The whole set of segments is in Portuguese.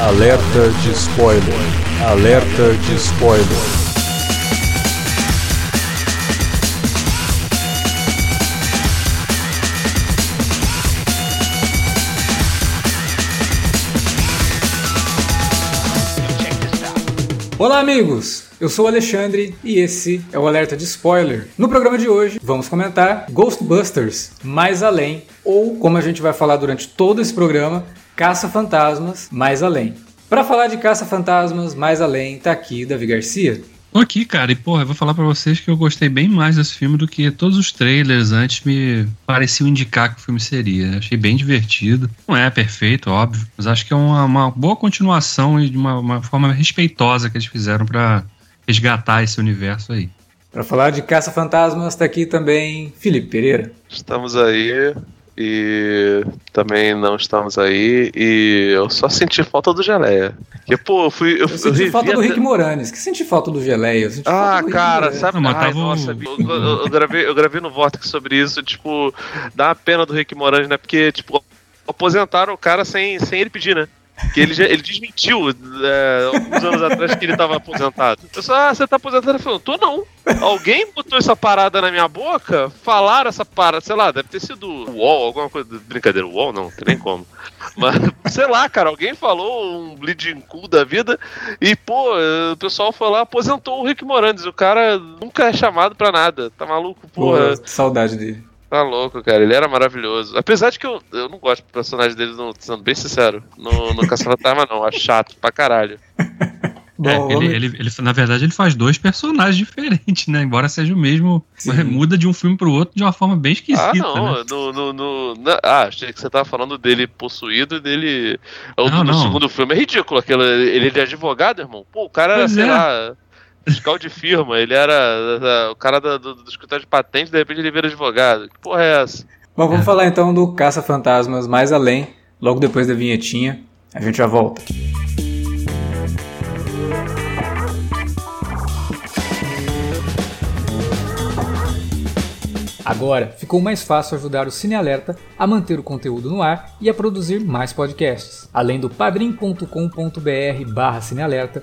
Alerta de spoiler. Alerta de spoiler. Olá, amigos! Eu sou o Alexandre e esse é o Alerta de Spoiler. No programa de hoje, vamos comentar Ghostbusters Mais Além, ou como a gente vai falar durante todo esse programa, Caça-Fantasmas Mais Além. Para falar de Caça-Fantasmas Mais Além, tá aqui Davi Garcia. Tô aqui, cara, e porra, eu vou falar para vocês que eu gostei bem mais desse filme do que todos os trailers antes me pareciam indicar que o filme seria. Achei bem divertido. Não é perfeito, óbvio, mas acho que é uma, uma boa continuação e de uma, uma forma respeitosa que eles fizeram para resgatar esse universo aí. Para falar de Caça-Fantasmas, tá aqui também Felipe Pereira. Estamos aí e também não estamos aí e eu só senti falta do Geleia. Que, pô, eu fui. Eu, Eu senti falta do Rick Moranes. Que senti falta do Geleia? Eu senti Ah, falta do cara, sabe? Não, mas Ai, tava nossa, eu, eu- eu gravei, eu gravei no Vortex sobre isso, tipo, dá uma pena do Rick Moranis, né? Porque, tipo, aposentaram o cara sem, sem ele pedir, né? Que ele, já, ele desmentiu é, alguns anos atrás que ele tava aposentado. Eu só, ah, você tá aposentado? Ele falou, tô não. Alguém botou essa parada na minha boca? Falaram essa parada, sei lá, deve ter sido UOL, alguma coisa. Brincadeira, UOL não, tem nem como. Mas, sei lá, cara, alguém falou um bleeding cool da vida e, pô, o pessoal foi lá, aposentou o Rick Moranis. O cara nunca é chamado pra nada. Tá maluco, porra. Pô, saudade dele. Tá louco, cara. Ele era maravilhoso. Apesar de que eu, eu não gosto do personagem dele, não, sendo bem sincero. No, no Caça-Fantasma, não. Acho chato pra caralho. Bom, É, vamos- ele, ele, ele- na verdade, ele faz dois personagens diferentes, né? Embora seja o mesmo, Sim. muda de um filme pro outro de uma forma bem esquisita, Ah, não. né? No, no, no- na- ah, achei que você tava falando dele possuído e dele. O Não, do, do não. segundo filme é ridículo. Aquele, ele é de advogado, irmão. Pô, o cara era, Pois sei é. lá. Fiscal de firma, ele era o cara do, do, do escritório de patente, de repente ele vira advogado. Que porra é essa? Bom, vamos falar então do Caça-Fantasmas Mais Além, logo depois da vinhetinha. A gente já volta. Agora ficou mais fácil ajudar o Cine Alerta a manter o conteúdo no ar e a produzir mais podcasts. Além do padrim.com.br barra cinealerta,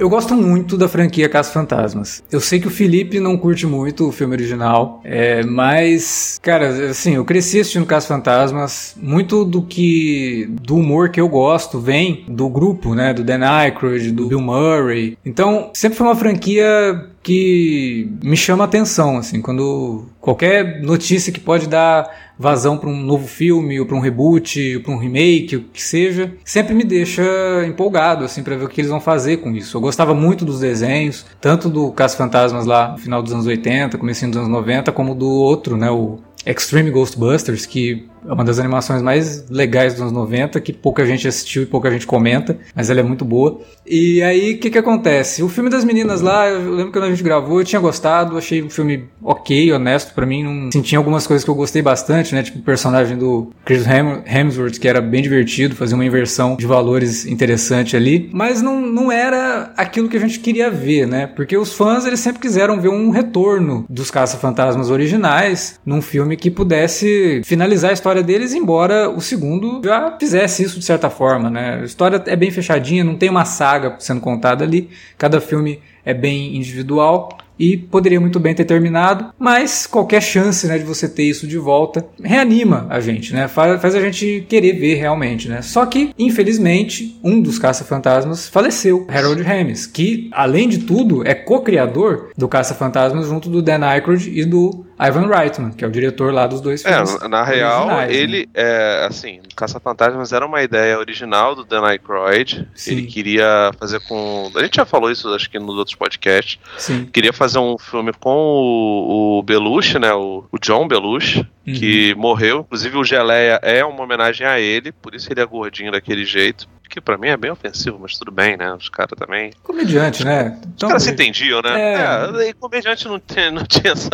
Eu gosto muito da franquia Caça Fantasmas. Eu sei que o Felipe não curte muito o filme original, é, mas, cara, assim, eu cresci assistindo Caça Fantasmas. Muito do que. do humor que eu gosto vem do grupo, né? Do Dan Aykroyd, do Bill Murray. Então, sempre foi uma franquia que me chama atenção, assim, quando qualquer notícia que pode dar vazão para um novo filme, ou para um reboot, ou para um remake, o que seja, sempre me deixa empolgado, assim, para ver o que eles vão fazer com isso. Eu gostava muito dos desenhos, tanto do Caça Fantasmas lá no final dos anos 80, comecinho dos anos 90, como do outro, né, o Extreme Ghostbusters, que é uma das animações mais legais dos anos 90, que pouca gente assistiu e pouca gente comenta, mas ela é muito boa. E aí, o que que acontece? O filme das meninas lá, eu lembro que quando a gente gravou, eu tinha gostado, achei um filme ok, honesto pra mim, não senti algumas coisas que eu gostei bastante, né, tipo o personagem do Chris Hem- Hemsworth, que era bem divertido, fazia uma inversão de valores interessante ali, mas não, não era aquilo que a gente queria ver, né, porque os fãs, eles sempre quiseram ver um retorno dos Caça-Fantasmas originais, num filme que pudesse finalizar a história deles, embora o segundo já fizesse isso de certa forma, né? A história é bem fechadinha, não tem uma saga sendo contada ali, cada filme é bem individual. e poderia muito bem ter terminado, mas qualquer chance né, de você ter isso de volta reanima a gente, né? Faz, faz a gente querer ver realmente, né? Só que, infelizmente, um dos caça-fantasmas faleceu, Harold Ramis, que, além de tudo, é co-criador do Caça-Fantasmas junto do Dan Aykroyd e do Ivan Reitman, que é o diretor lá dos dois filmes. É, na real, né? ele, né? é, assim, Caça-Fantasmas era uma ideia original do Dan Aykroyd. Sim. Ele queria fazer com. A gente já falou isso, acho que nos outros podcasts. Sim. Queria fazer um filme com o, o Belushi, né? O, o John Belushi, uhum. que morreu. Inclusive, o Geleia é uma homenagem a ele, por isso ele é gordinho daquele jeito que para mim é bem ofensivo, mas tudo bem, né? Os caras também. Comediante, né? Então, Os caras se entendiam, né? É. é. e comediante não, tem, não tinha essa.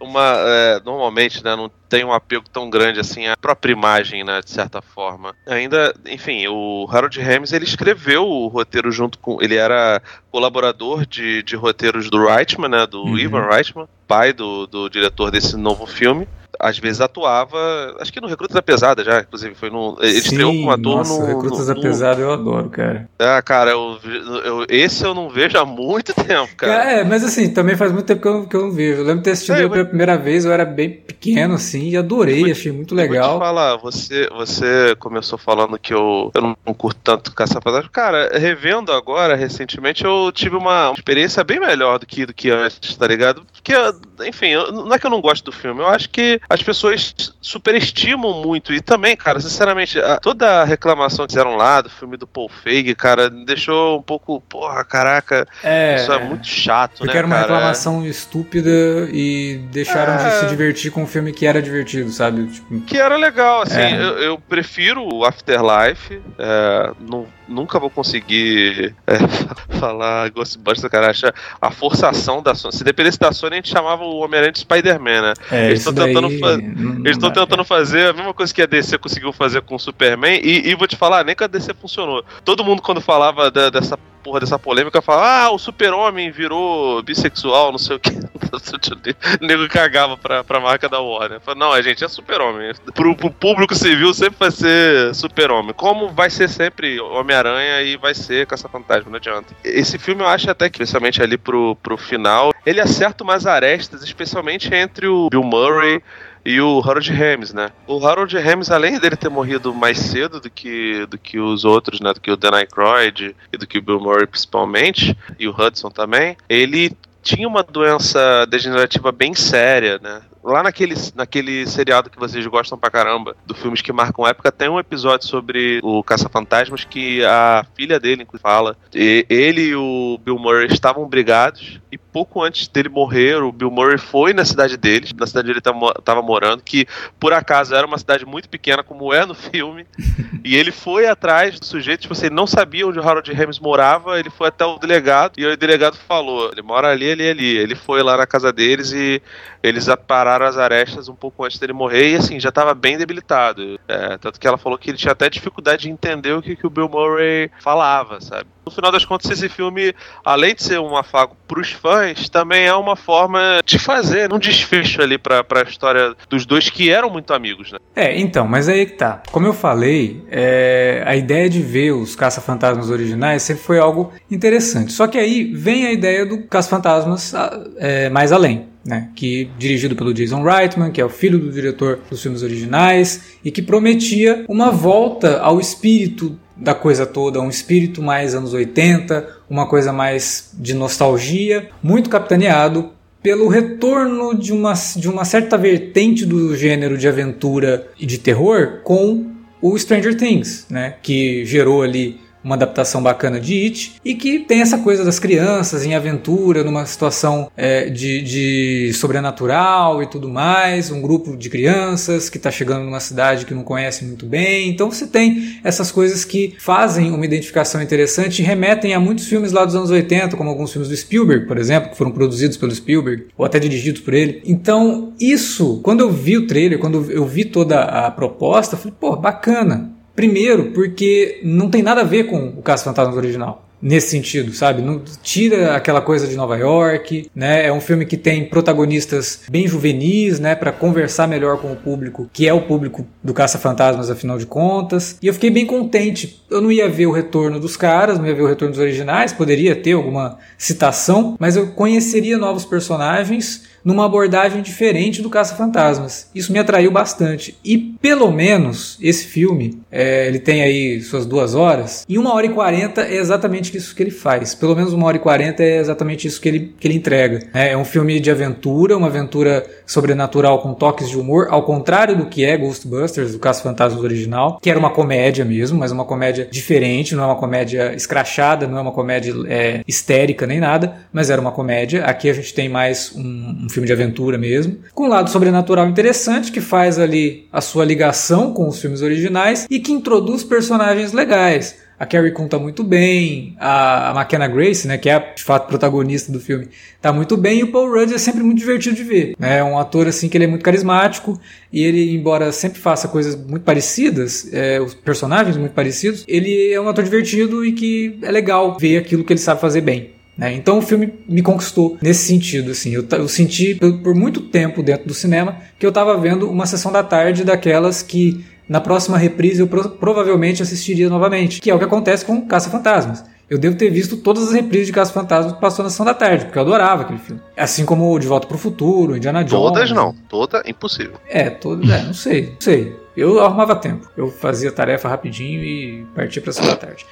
Uma, é, normalmente, né? Não tem um apego tão grande assim à própria imagem, né? De certa forma. Ainda, enfim, o Harold Ramis ele escreveu o roteiro junto com. Ele era colaborador de, de roteiros do Reitman, né? Do uhum. Ivan Reitman, pai do, do diretor desse novo filme às vezes atuava, acho que no Recrutas da Pesada já, inclusive foi no. Ele Sim, estreou como ator nossa, no. Recrutas no, da Pesada eu adoro, cara. Ah, cara, eu, eu, esse eu não vejo há muito tempo, cara. É, mas assim, também faz muito tempo que eu, que eu não vejo. Eu lembro de ter assistido é, pela primeira vez, eu era bem pequeno, assim, e adorei, achei muito legal. Vou te falar, você, você começou falando que eu, eu não, não curto tanto caça fantasma. Cara, revendo agora, recentemente, eu tive uma experiência bem melhor do que, do que antes, tá ligado? Porque, enfim, eu, não é que eu não gosto do filme, eu acho que as pessoas superestimam muito. E também, cara, sinceramente, a, toda a reclamação que fizeram lá do filme do Paul Feig, cara, deixou um pouco, porra, caraca, é, isso é muito chato, porque né, era uma cara? reclamação estúpida e deixaram é... de se divertir com um filme que era divertido, sabe? Tipo... Que era legal, assim, é. eu, eu, prefiro o Afterlife, é, não nunca vou conseguir é, falar Ghostbusters, cara. Acha a forçação da Sony. Se dependesse da Sony, a gente chamava o Homem-Aranha de Spider-Man, né? É, eles estão tentando, fa eles dá, tentando fazer a mesma coisa que a DC conseguiu fazer com o Superman. E, e vou te falar, nem que a DC funcionou. Todo mundo, quando falava da, dessa porra dessa polêmica, fala, ah, o super-homem virou bissexual, não sei o que. o nego cagava pra, pra marca da Warner. Fala, não, a gente é super-homem. Pro, pro público civil sempre vai ser super-homem. Como vai ser sempre Homem-Aranha e vai ser Caça-Fantasma, não adianta. Esse filme eu acho até que, especialmente ali pro, pro final, ele acerta umas arestas, especialmente entre o Bill Murray e o Harold Ramis, né? O Harold Ramis, além dele ter morrido mais cedo do que, do que os outros, né? Do que o Dan Aykroyd e do que o Bill Murray principalmente, e o Hudson também, ele tinha uma doença degenerativa bem séria, né? Lá naquele, naquele seriado que vocês gostam pra caramba, do filmes que marcam época, tem um episódio sobre o Caça-Fantasmas que a filha dele fala. E ele e o Bill Murray estavam brigados e pouco antes dele morrer, o Bill Murray foi na cidade deles, na cidade onde ele estava morando, que por acaso era uma cidade muito pequena, como é no filme, e ele foi atrás do sujeito, tipo assim, não sabia onde o Harold Ramis morava, ele foi até o delegado, e o delegado falou, ele mora ali, ali, ali. Ele foi lá na casa deles e eles apararam as arestas um pouco antes dele morrer e assim, já estava bem debilitado. É, tanto que ela falou que ele tinha até dificuldade de entender o que, que o Bill Murray falava, sabe? No final das contas, esse filme, além de ser um afago pros fãs, também é uma forma de fazer um desfecho ali pra, pra história dos dois que eram muito amigos, né? É, então, mas aí que tá. Como eu falei, é, a ideia de ver os Caça-Fantasmas originais sempre foi algo interessante. Só que aí vem a ideia do Caça-Fantasmas é, mais além. Né, que dirigido pelo Jason Reitman, que é o filho do diretor dos filmes originais e que prometia uma volta ao espírito da coisa toda, um espírito mais anos 80, uma coisa mais de nostalgia, muito capitaneado pelo retorno de uma, de uma certa vertente do gênero de aventura e de terror com o Stranger Things, né, que gerou ali uma adaptação bacana de It e que tem essa coisa das crianças em aventura, numa situação é, de, de, sobrenatural e tudo mais, um grupo de crianças que está chegando numa cidade que não conhece muito bem. Então você tem essas coisas que fazem uma identificação interessante e remetem a muitos filmes lá dos anos 80, como alguns filmes do Spielberg, por exemplo, que foram produzidos pelo Spielberg ou até dirigidos por ele. Então isso, quando eu vi o trailer, quando eu vi toda a proposta, eu falei, pô, bacana Primeiro, porque não tem nada a ver com o Caça Fantasmas original. nesse sentido, sabe? Não tira aquela coisa de Nova York, né? É um filme que tem protagonistas bem juvenis, né, para conversar melhor com o público, que é o público do Caça-Fantasmas afinal de contas. E eu fiquei bem contente. Eu não ia ver o retorno dos caras, não ia ver o retorno dos originais, poderia ter alguma citação, mas eu conheceria novos personagens numa abordagem diferente do Caça-Fantasmas. Isso me atraiu bastante. E pelo menos esse filme, é, ele tem aí suas duas horas, em uma hora e quarenta é exatamente isso que ele faz. Pelo menos uma hora e quarenta é exatamente isso que ele, que ele entrega. É, é um filme de aventura, uma aventura sobrenatural com toques de humor, ao contrário do que é Ghostbusters, do Caça-Fantasmas original, que era uma comédia mesmo, mas uma comédia diferente, não é uma comédia escrachada, não é uma comédia é, histérica nem nada, mas era uma comédia. Aqui a gente tem mais um, um filme de aventura mesmo, com um lado sobrenatural interessante que faz ali a sua ligação com os filmes originais e que introduz personagens legais. A Carrie conta muito bem, a, a McKenna Grace, né, que é a, de fato protagonista do filme, tá muito bem e o Paul Rudd é sempre muito divertido de ver. Né? É um ator assim que ele é muito carismático e ele, embora sempre faça coisas muito parecidas, é, os personagens muito parecidos, ele é um ator divertido e que é legal ver aquilo que ele sabe fazer bem. Né? Então o filme me conquistou nesse sentido. Assim. Eu, eu senti por, por, muito tempo dentro do cinema que eu estava vendo uma sessão da tarde daquelas que na próxima reprise eu pro, provavelmente assistiria novamente, que é o que acontece com Caça-Fantasmas. Eu devo ter visto todas as reprises de Caça-Fantasmas que passou na sessão da tarde, porque eu adorava aquele filme. Assim como De Volta para o Futuro, Indiana Jones. Todas não, toda impossível. É, todas, é, não sei, não sei. Eu arrumava tempo. Eu fazia tarefa rapidinho e partia para a sessão da tarde.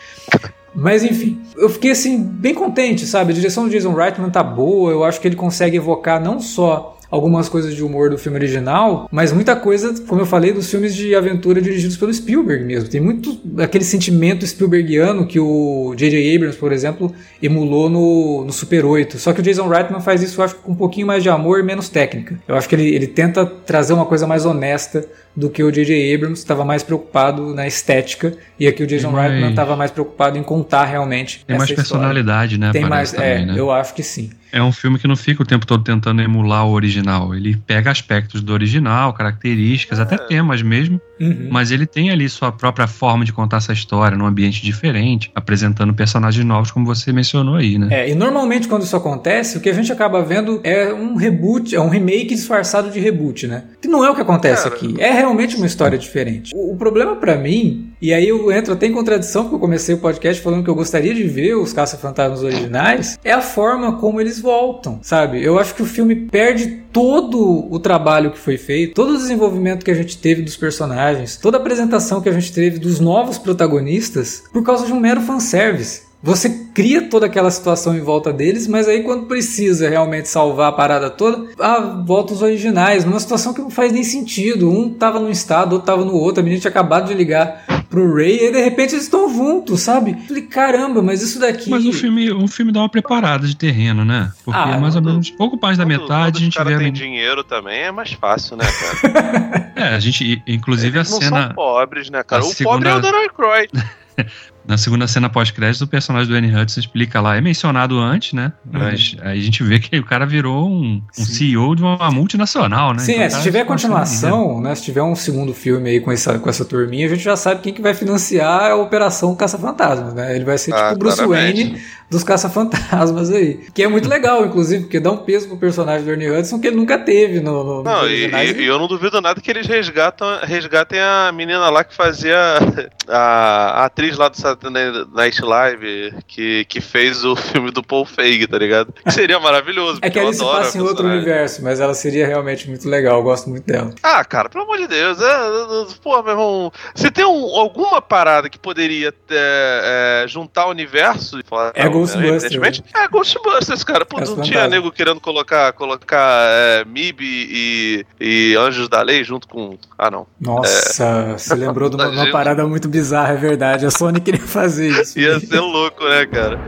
Mas enfim, eu fiquei assim bem contente, sabe? A direção do Jason Reitman tá boa, eu acho que ele consegue evocar não só algumas coisas de humor do filme original, mas muita coisa, como eu falei, dos filmes de aventura dirigidos pelo Spielberg mesmo. Tem muito aquele sentimento Spielbergiano que o J.J. Abrams, por exemplo, emulou no, no Super 8. Só que o Jason Reitman faz isso, eu acho, com um pouquinho mais de amor e menos técnica. Eu acho que ele, ele tenta trazer uma coisa mais honesta do que o J.J. Abrams estava mais preocupado na estética e aqui o Jason mais... Reitman estava mais preocupado em contar realmente Tem mais personalidade, né? Tem mais, também, é, né? eu acho que sim. É um filme que não fica o tempo todo tentando emular o original. Ele pega aspectos do original, características, é. até temas mesmo, uhum. mas ele tem ali sua própria forma de contar essa história num ambiente diferente, apresentando personagens novos, como você mencionou aí, né? É, e normalmente quando isso acontece, o que a gente acaba vendo é um reboot, é um remake disfarçado de reboot, né? Que não é o que acontece Cara, aqui. É realmente uma história diferente. O, o problema para mim, e aí eu entro até em contradição, porque eu comecei o podcast falando que eu gostaria de ver os Caça-Fantasmas originais, é a forma como eles voltam, sabe? Eu acho que o filme perde todo o trabalho que foi feito, todo o desenvolvimento que a gente teve dos personagens, toda a apresentação que a gente teve dos novos protagonistas por causa de um mero fanservice. Você cria toda aquela situação em volta deles, mas aí quando precisa realmente salvar a parada toda, ah, volta os originais, numa situação que não faz nem sentido. Um tava num estado, outro tava no outro, a menina tinha acabado de ligar pro Ray e de repente eles estão juntos, sabe? Falei, caramba, mas isso daqui. Mas o filme, o filme dá uma preparada de terreno, né? Porque ah, mais ou menos pouco mais da metade a gente vê. tem dinheiro também é mais fácil, né, cara? é, a gente, inclusive eles a cena. São pobres, né, cara? O segunda... pobre é o Daniel Croyd. Na segunda cena pós-crédito, o personagem do Annie Hudson explica lá, é mencionado antes, né? Uhum. Mas aí a gente vê que o cara virou um, um CEO de uma multinacional, né? Sim, então, é, se tiver continuação, né? Se tiver um segundo filme aí com essa, com essa turminha, a gente já sabe quem que vai financiar a Operação Caça-Fantasmas, né? Ele vai ser ah, tipo o Bruce claramente. Wayne dos caça-fantasmas aí. Que é muito legal, inclusive, porque dá um peso pro personagem do Ernie Hudson que ele nunca teve no. no não, e, e, eu não duvido nada que eles resgatam, resgatem a menina lá que fazia a, a atriz lá do Saturday Night Live que, que fez o filme do Paul Feig, tá ligado? Que seria maravilhoso. é que ela se passa em outro universo, mas ela seria realmente muito legal, eu gosto muito dela. Ah, cara, pelo amor de Deus, é, pô, meu irmão, se tem um, alguma parada que poderia é, é, juntar o universo e falar. É Ghostbusters. É, Ghostbusters, cara. Pô, não tinha nego querendo colocar, colocar é, MIB e, e Anjos da Lei junto com. Ah, não. Nossa, é... você lembrou de uma, uma, parada muito bizarra, é verdade. A Sony queria fazer isso. Ia ser louco, né, cara?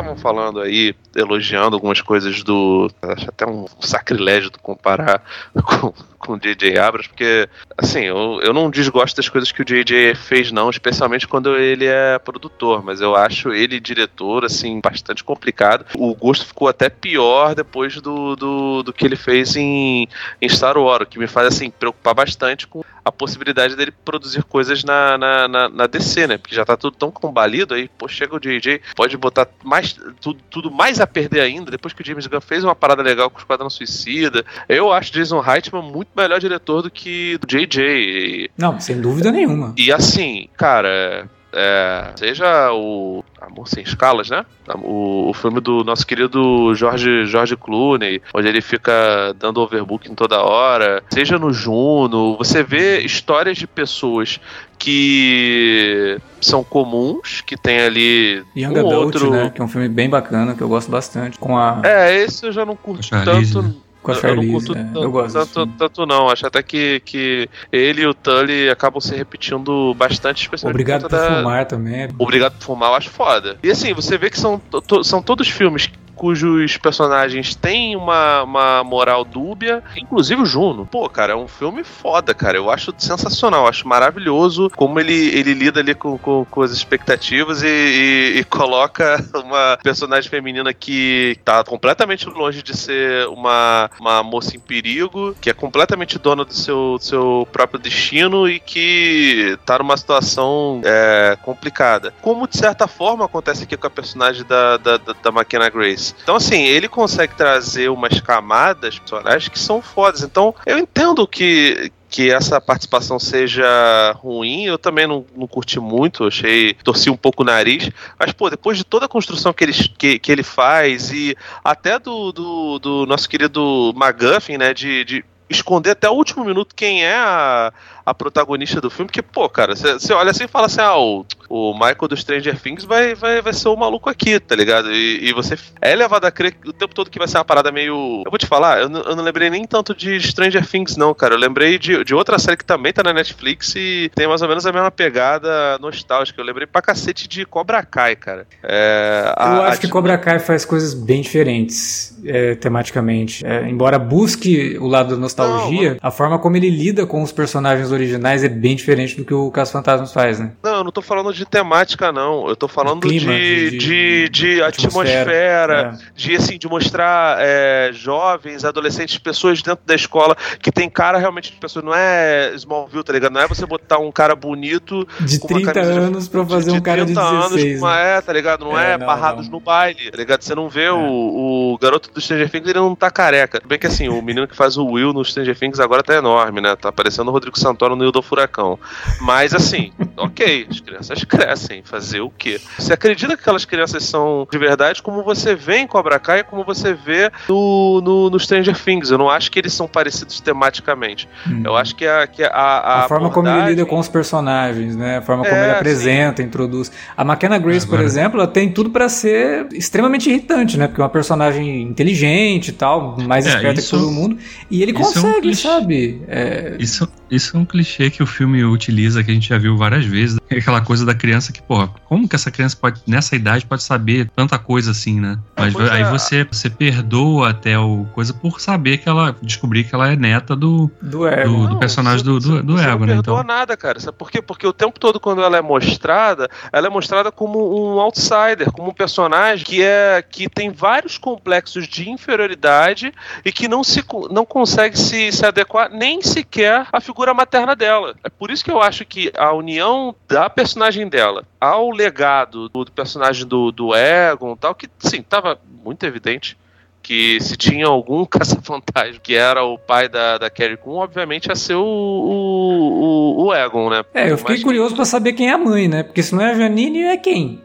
Estavam falando aí, elogiando algumas coisas do. Acho até um sacrilégio comparar com, com o J.J. Abrams, porque, assim, eu, eu não desgosto das coisas que o J.J. fez, não, especialmente quando ele é produtor, mas eu acho ele diretor, assim, bastante complicado. O gosto ficou até pior depois do, do, do que ele fez em, em Star Wars, o que me faz, assim, preocupar bastante com a possibilidade dele produzir coisas na, na, na, na DC, né? Porque já tá tudo tão combalido, aí, pô, chega o J.J., pode botar mais, tudo, tudo mais a perder ainda, depois que o James Gunn fez uma parada legal com o Esquadrão Suicida. Eu acho Jason Reitman muito melhor diretor do que do J.J. Não, sem dúvida nenhuma. E assim, cara, é, seja o Amor Sem Escalas, né? O, o, filme do nosso querido Jorge, Jorge Clooney, onde ele fica dando overbooking toda hora, seja no Juno, você vê histórias de pessoas que são comuns, que tem ali Young um Adult, outro... né? Que é um filme bem bacana, que eu gosto bastante. Com a... É, esse eu já não curto Charlize, tanto... né? Com a eu não Charlize, curto é, tanto, eu gosto tanto, tanto não. Acho até que, que ele e o Tully acabam se repetindo bastante, especialmente Obrigado por da- fumar também. Obrigado por fumar, eu acho foda. E assim, você vê que são, to- são todos filmes cujos personagens têm uma, uma moral dúbia, inclusive o Juno. Pô, cara, é um filme foda, cara. Eu acho sensacional, acho maravilhoso como ele, ele lida ali com, com, com as expectativas e, e- e coloca uma personagem feminina que tá completamente longe de ser uma, uma moça em perigo, que é completamente dona do seu, do seu próprio destino e que tá numa situação é, complicada. Como de certa forma acontece aqui com a personagem da, da, da, da Grace. Então, assim, ele consegue trazer umas camadas personagens que são fodas. Então, eu entendo que. Que essa participação seja ruim, eu também não, não curti muito, achei. torci um pouco o nariz. Mas, pô, depois de toda a construção que ele, que, que ele faz, e até do, do, do nosso querido McGuffin, né? De, de esconder até o último minuto quem é a, a protagonista do filme, porque, pô, cara, você olha assim e fala assim, ah, o, o Michael do Stranger Things vai, vai, vai ser o maluco aqui, tá ligado? E, e você é levado a crer o tempo todo que vai ser uma parada meio. Eu vou te falar, eu, não- eu não lembrei nem tanto de Stranger Things, não, cara. Eu lembrei de, de outra série que também tá na Netflix e tem mais ou menos a mesma pegada nostálgica. Eu lembrei pra cacete de Cobra Kai, cara. É, a- Eu a acho que Cobra Kai faz coisas bem diferentes é, tematicamente. É, embora busque o lado da nostalgia, a forma como ele lida com os personagens originais é bem diferente do que o Caso Fantasmas faz, né? Não, eu não tô falando de temática, não. Eu tô falando De clima, de, de- de, de atmosfera, É. de assim, de mostrar é, jovens, adolescentes, pessoas dentro da escola que tem cara realmente de pessoa. Não é Smallville, tá ligado? Não é você botar um cara bonito De com uma 30 camisa de- anos pra fazer um cara de 30 anos, 16. não né? é, tá ligado? Não é, É, não, barrados não. no baile, tá ligado? Você não vê o, o garoto do Stranger Things, ele não tá careca. Bem que assim, o menino que faz o Will no Stranger Things agora tá enorme, né? Tá parecendo o Rodrigo Santoro no Will do Furacão. Mas assim, ok, as crianças crescem, fazer o quê? Você acredita que aquelas crianças são de verdade, como você vê em Cobra Kai, como você vê no, no, no Stranger Things. Eu não acho que eles são parecidos tematicamente. Hum. Eu acho que a, que a, a, A, forma como ele abordagem- lida com os personagens, né? A forma como É, ele apresenta, introduz. A McKenna Grace, por Agora- exemplo, ela tem tudo pra ser extremamente irritante, né? Porque é uma personagem inteligente e tal, mais É, esperta isso- que todo mundo. E ele isso é um consegue, sabe? É, Isso, isso é um clichê que o filme utiliza, que a gente já viu várias vezes. É aquela coisa da criança que, porra, como que essa criança pode, nessa idade, pode saber tanta coisa assim, né? Mas pois aí é. você, você perdoa até o coisa por saber que ela, descobrir que ela é neta do, do ego. do, do Não, personagem você- do, do, você- do você ego, não né? perdoa Então, nada, cara. Sabe por quê? Porque o tempo todo, quando ela é mostrada, ela é mostrada como um outsider, como um personagem que é que tem vários complexos de inferioridade e que não se não consegue se, se adequar nem sequer à figura materna dela. É por isso que eu acho que a união da personagem dela ao legado do, do personagem do, do Egon e tal, que sim, tava muito evidente que se tinha algum caça-fantasma que era o pai da, da Carrie Coon, obviamente ia ser o, o, o, o Egon, né? É, eu fiquei Mas- curioso pra saber quem é a mãe, né? Porque se não é a Janine, é quem?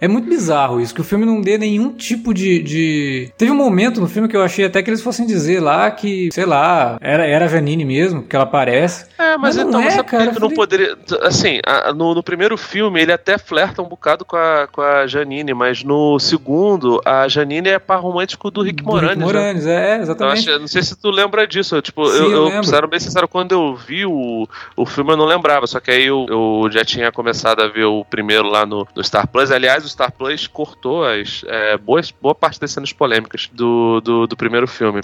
É muito bizarro isso, que o filme não dê nenhum tipo de, de- Teve um momento no filme que eu achei até que eles fossem dizer lá que, sei lá, era, era a Janine mesmo, porque ela aparece. É, mas, Mas então é, sabe cara, que que não falei- poderia. Assim, no, no primeiro filme ele até flerta um bocado com a, com a Janine, mas no segundo, a Janine é par romântico do Rick do Moranis. Rick né? Moranis, é, Eu exatamente. acho- não sei se tu lembra disso. Tipo, Sim, eu, eu eu, sendo bem sincero, quando eu vi o, o filme eu não lembrava. Só que aí eu, eu já tinha começado a ver o primeiro lá no, no Star Plus. Aliás, Star Plus cortou as, é, boas, boa parte das cenas polêmicas do, do, do primeiro filme.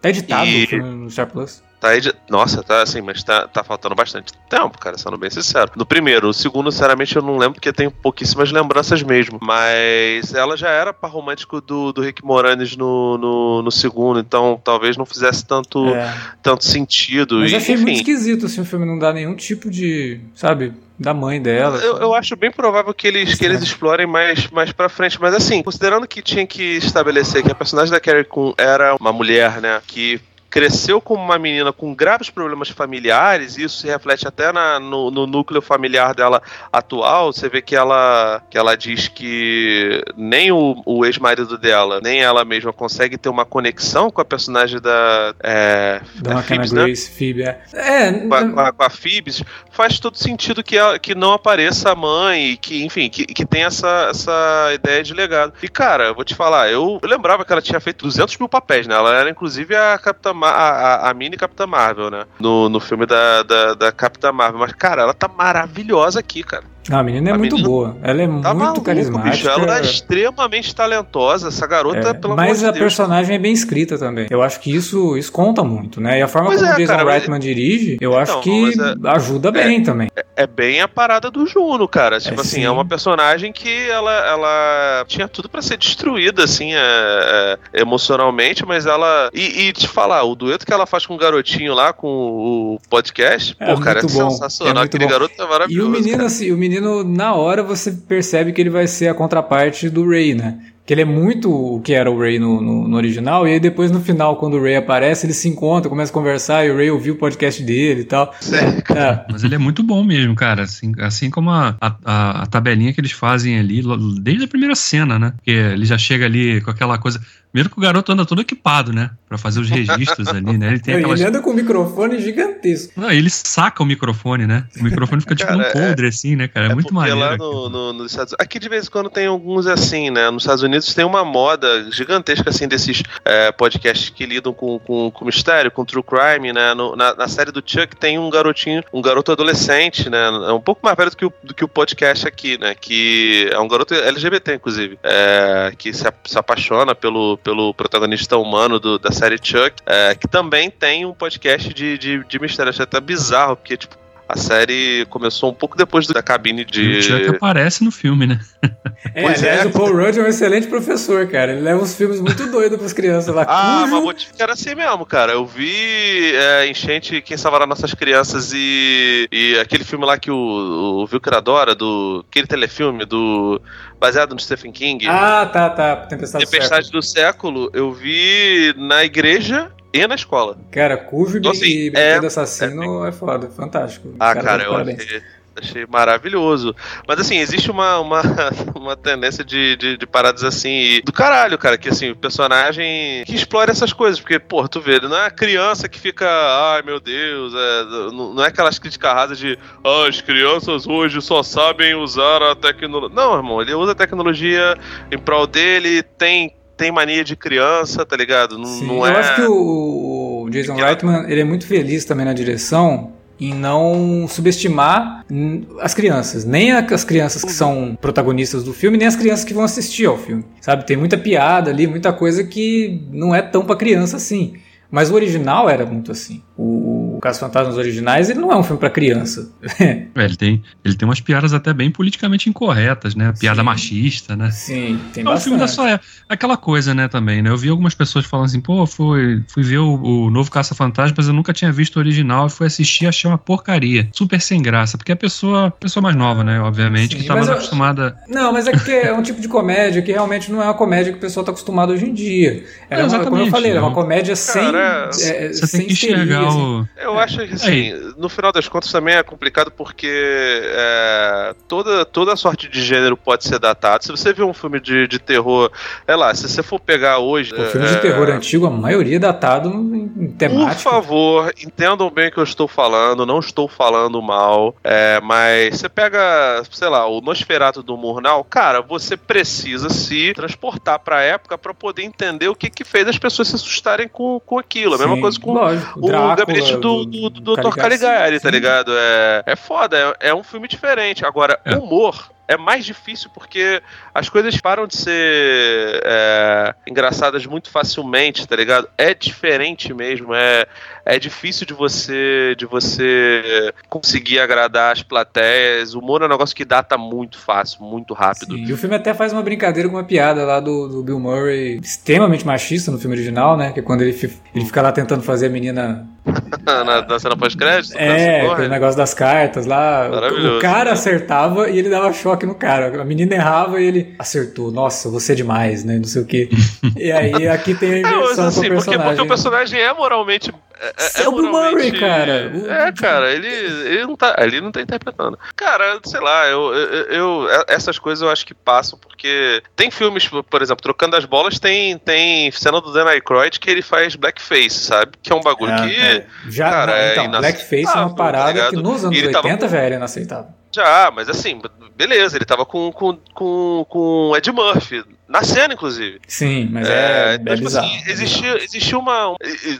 Tá editado E- o filme no Star Plus? Tá de... Nossa, tá assim, mas tá, tá faltando bastante tempo, cara, sendo bem sincero. No primeiro, o segundo, sinceramente, eu não lembro porque tenho pouquíssimas lembranças mesmo. Mas ela já era par romântico do, do Rick Moranis no, no, no segundo, então talvez não fizesse tanto, É. tanto sentido. Mas e, achei muito enfim, esquisito assim, o filme não dá nenhum tipo de. Sabe? Da mãe dela. Eu, eu acho bem provável que eles, que eles explorem mais, mais pra frente. Mas assim, considerando que tinha que estabelecer que a personagem da Carrie Coon era uma mulher, né? Que cresceu como uma menina com graves problemas familiares, e isso se reflete até na- no, no núcleo familiar dela atual. Você vê que ela, que ela diz que nem o, o ex-marido dela, nem ela mesma consegue ter uma conexão com a personagem da. É, Da é Phoebes, né? Grace, Phoebe. É, é com a, com a, com a Phoebes, faz todo sentido que, ela- que não apareça a mãe que, enfim, que, que tem essa, essa ideia de legado. E, cara, eu vou te falar, eu, eu lembrava que ela tinha feito 200 mil papéis, né? Ela era, inclusive, a Capitã A, a mini Capitã Marvel, né? No, no filme da, da, da Capitã Marvel. Mas, cara, ela tá maravilhosa aqui, cara. Não, a menina é A muito menina boa. Ela é Tá muito maluco, carismática. bicho. Ela é extremamente talentosa. Essa garota, É, pelo mas amor a de personagem é bem escrita também. Eu acho que isso, isso conta muito, né? E a forma Pois como é, o Jason cara, mas- Reitman dirige, eu acho Então, que mas é- ajuda bem também. é bem a parada do Juno, cara. Tipo É, assim, sim. é uma personagem que ela, ela tinha tudo pra ser destruída, assim, é, é, emocionalmente, mas ela. E, e te falar, o dueto que ela faz com o garotinho lá, com o podcast, É pô, cara, é bom, sensacional. é Aquele bom. garoto é E maravilhoso. o menino, cara. assim, o menino, na hora, você percebe que ele vai ser a contraparte do Ray, né? Que ele é muito o que era o Ray no, no, no original, e aí depois no final, quando o Ray aparece, eles se encontram, começam a conversar, e o Ray ouviu o podcast dele e tal. É, Mas ele é muito bom mesmo, cara. Assim, assim como a, a, a tabelinha que eles fazem ali, desde a primeira cena, né? Porque ele já chega ali com aquela coisa. Primeiro que o garoto anda todo equipado, né? Pra fazer os registros ali, né? Ele tem aquelas. ele anda com um microfone gigantesco. Não, ele saca o microfone, né? O microfone fica tipo Cara, num coldre, assim, né, cara? É, muito porque maneiro. lá no, no- nos Estados Aqui de vez em quando tem alguns assim, né? Nos Estados Unidos tem uma moda gigantesca assim desses é, podcasts que lidam com, com, com mistério, com true crime, né? No- na, na série do Chuck tem um garotinho, um garoto adolescente, né? É um pouco mais velho do que o, do que o podcast aqui, né? Que é um garoto LGBT, inclusive, é, que se, se apaixona pelo, pelo protagonista humano do- da série Chuck, é, que também tem um podcast de, de, de mistério. Achei até bizarro, porque, tipo, a série começou um pouco depois da cabine E de. o Chuck aparece no filme, né? É, Pois aliás, é. o Paul Rudd é um excelente professor, cara. Ele leva uns filmes muito doidos pras crianças lá. Ah, Cujo- mas vou te ficar assim mesmo, cara. Eu vi é, Enchente Quem Salvará Nossas Crianças e, e aquele filme lá que o, o Vilker adora, do, aquele telefilme do baseado no Stephen King, Ah, tá, tá. Tempestade, do Tempestade Século. do Século, eu vi na igreja e na escola. Cara, Cujo Então, e assim, Brinquedo é- assassino é, foda, fantástico. Ah, cara, de eu parabéns. achei, achei maravilhoso. Mas assim, existe uma, uma, uma tendência de, de, de paradas assim, e- do caralho, cara, que assim, o personagem que explora essas coisas, porque, pô, tu vê, ele não é a criança que fica, ai meu Deus, é, não, não é aquelas críticas rasas de, ah, as crianças hoje só sabem usar a tecnologia. Não, irmão, ele usa a tecnologia em prol dele, tem. Tem mania de criança, tá ligado? Não, Sim, não eu é. acho que o, o Jason Reitman ele é muito feliz também na direção em não subestimar as crianças, nem as crianças que são protagonistas do filme, nem as crianças que vão assistir ao filme, sabe? Tem muita piada ali, muita coisa que não é tão pra criança assim. Mas o original era muito assim. O, o Caso Fantasmas originais, ele não é um filme pra criança. É, ele, tem, ele tem umas piadas até bem politicamente incorretas, né? Piada Sim. machista, né? Sim, tem É um filme da bastante. sua época. Aquela coisa, né, também, né? Eu vi algumas pessoas falando assim, pô, fui, fui ver o, o novo Caça-Fantasmas, eu nunca tinha visto o original, e fui assistir e achei uma porcaria. Super sem graça. Porque a pessoa, a pessoa mais nova, né, obviamente, Sim, que tá mais eu- acostumada. Não, mas é que é um tipo de comédia que realmente não é uma comédia que o pessoal está acostumado hoje em dia. É É, uma, como eu exatamente, falei, é uma né? comédia sem. Cara, é, Você sem tem que enxergar histeria, assim. o. Eu acho que assim, no final das contas também é complicado porque é, toda, toda sorte de gênero pode ser datado. Se você vê um filme de, de terror, é lá, se você for pegar hoje. O filme é, de terror antigo, a maioria é datado em, em Por temática. favor, entendam bem o que eu estou falando, não estou falando mal, é, mas você pega, sei lá, o Nosferatu do Murnau, cara, você precisa se transportar pra época pra poder entender o que que fez as pessoas se assustarem com, com aquilo. A mesma Sim, coisa com lógico, o Drácula, gabinete do, do, do, Dr. Caligari, tá sim. ligado? É, é foda, é, é um filme diferente. Agora, É. humor é mais difícil porque as coisas param de ser é, engraçadas muito facilmente, tá ligado? É diferente mesmo, é, é difícil de você de você conseguir agradar as plateias. O humor é um negócio que data muito fácil, muito rápido. Sim, e o filme até faz uma brincadeira com uma piada lá do, do Bill Murray, extremamente machista no filme original, né? Que é quando ele, ele fica lá tentando fazer a menina na, na cena pós-crédito? É, aquele negócio das cartas lá. O, o cara acertava e ele dava choque no cara. A menina errava e ele acertou. Nossa, você é demais, né? Não sei o quê. e aí aqui tem a é, inversão é, assim, porque, personagem. porque o personagem é moralmente é, é, é o Bill Murray, cara. É, cara, ele, ele, não tá, ele não tá interpretando. Cara, sei lá, eu, eu, eu, essas coisas eu acho que passam porque tem filmes, por exemplo, Trocando as Bolas, tem, tem cena do Dan Aykroyd que ele faz blackface, sabe? Que é um bagulho é, que. É. Já, cara, não, então, é blackface é uma parada tá que nos anos 80, com... velho, é inaceitável. Já, mas assim, beleza, ele tava com, com, com, com Ed Murphy na cena, inclusive. Sim, mas é, é, então, é tipo bizarro. Assim, existia, existia uma.